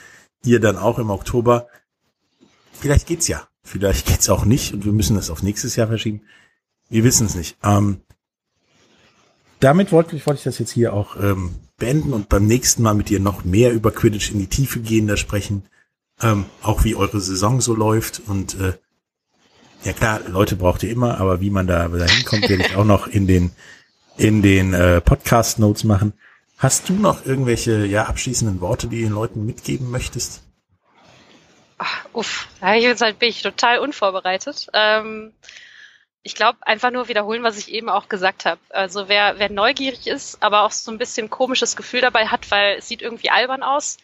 Speaker 1: Ihr dann auch im Oktober. Vielleicht geht's ja. Vielleicht geht's auch nicht und wir müssen das auf nächstes Jahr verschieben. Wir wissen es nicht. Ähm, damit wollte ich, wollte ich das jetzt hier auch ähm, beenden und beim nächsten Mal mit dir noch mehr über Quidditch in die Tiefe gehen, da sprechen. Ähm, auch wie eure Saison so läuft und äh, ja klar, Leute braucht ihr immer, aber wie man da, hinkommt, werde ich auch noch in den in den äh, Podcast Notes machen. Hast du noch irgendwelche ja abschließenden Worte, die den Leuten mitgeben möchtest?
Speaker 2: Ach, uff, ja, jetzt halt bin ich total unvorbereitet. Ähm, ich glaube, einfach nur wiederholen, was ich eben auch gesagt habe. Also wer, wer neugierig ist, aber auch so ein bisschen komisches Gefühl dabei hat, weil es sieht irgendwie albern aus,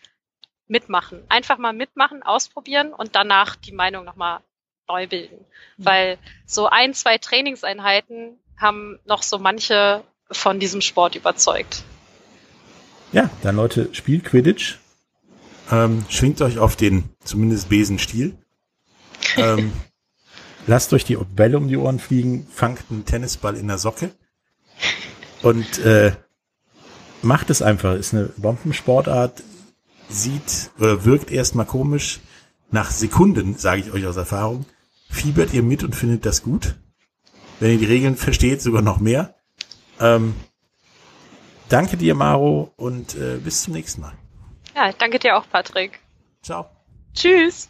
Speaker 2: mitmachen. Einfach mal mitmachen, ausprobieren und danach die Meinung nochmal neu bilden. Mhm. Weil so ein, zwei Trainingseinheiten haben noch so manche von diesem Sport überzeugt.
Speaker 1: Ja, dann Leute, spielt Quidditch. Ähm, schwingt euch auf den zumindest Besenstiel. Ähm, <laughs> lasst euch die Bälle um die Ohren fliegen, fangt einen Tennisball in der Socke und äh, macht es einfach. Ist eine Bombensportart, sieht oder wirkt erstmal komisch. Nach Sekunden, sage ich euch aus Erfahrung, fiebert ihr mit und findet das gut. Wenn ihr die Regeln versteht, sogar noch mehr. Ähm, danke dir, Maro, und äh, bis zum nächsten Mal.
Speaker 2: Ja, danke dir auch, Patrick.
Speaker 1: Ciao.
Speaker 2: Tschüss.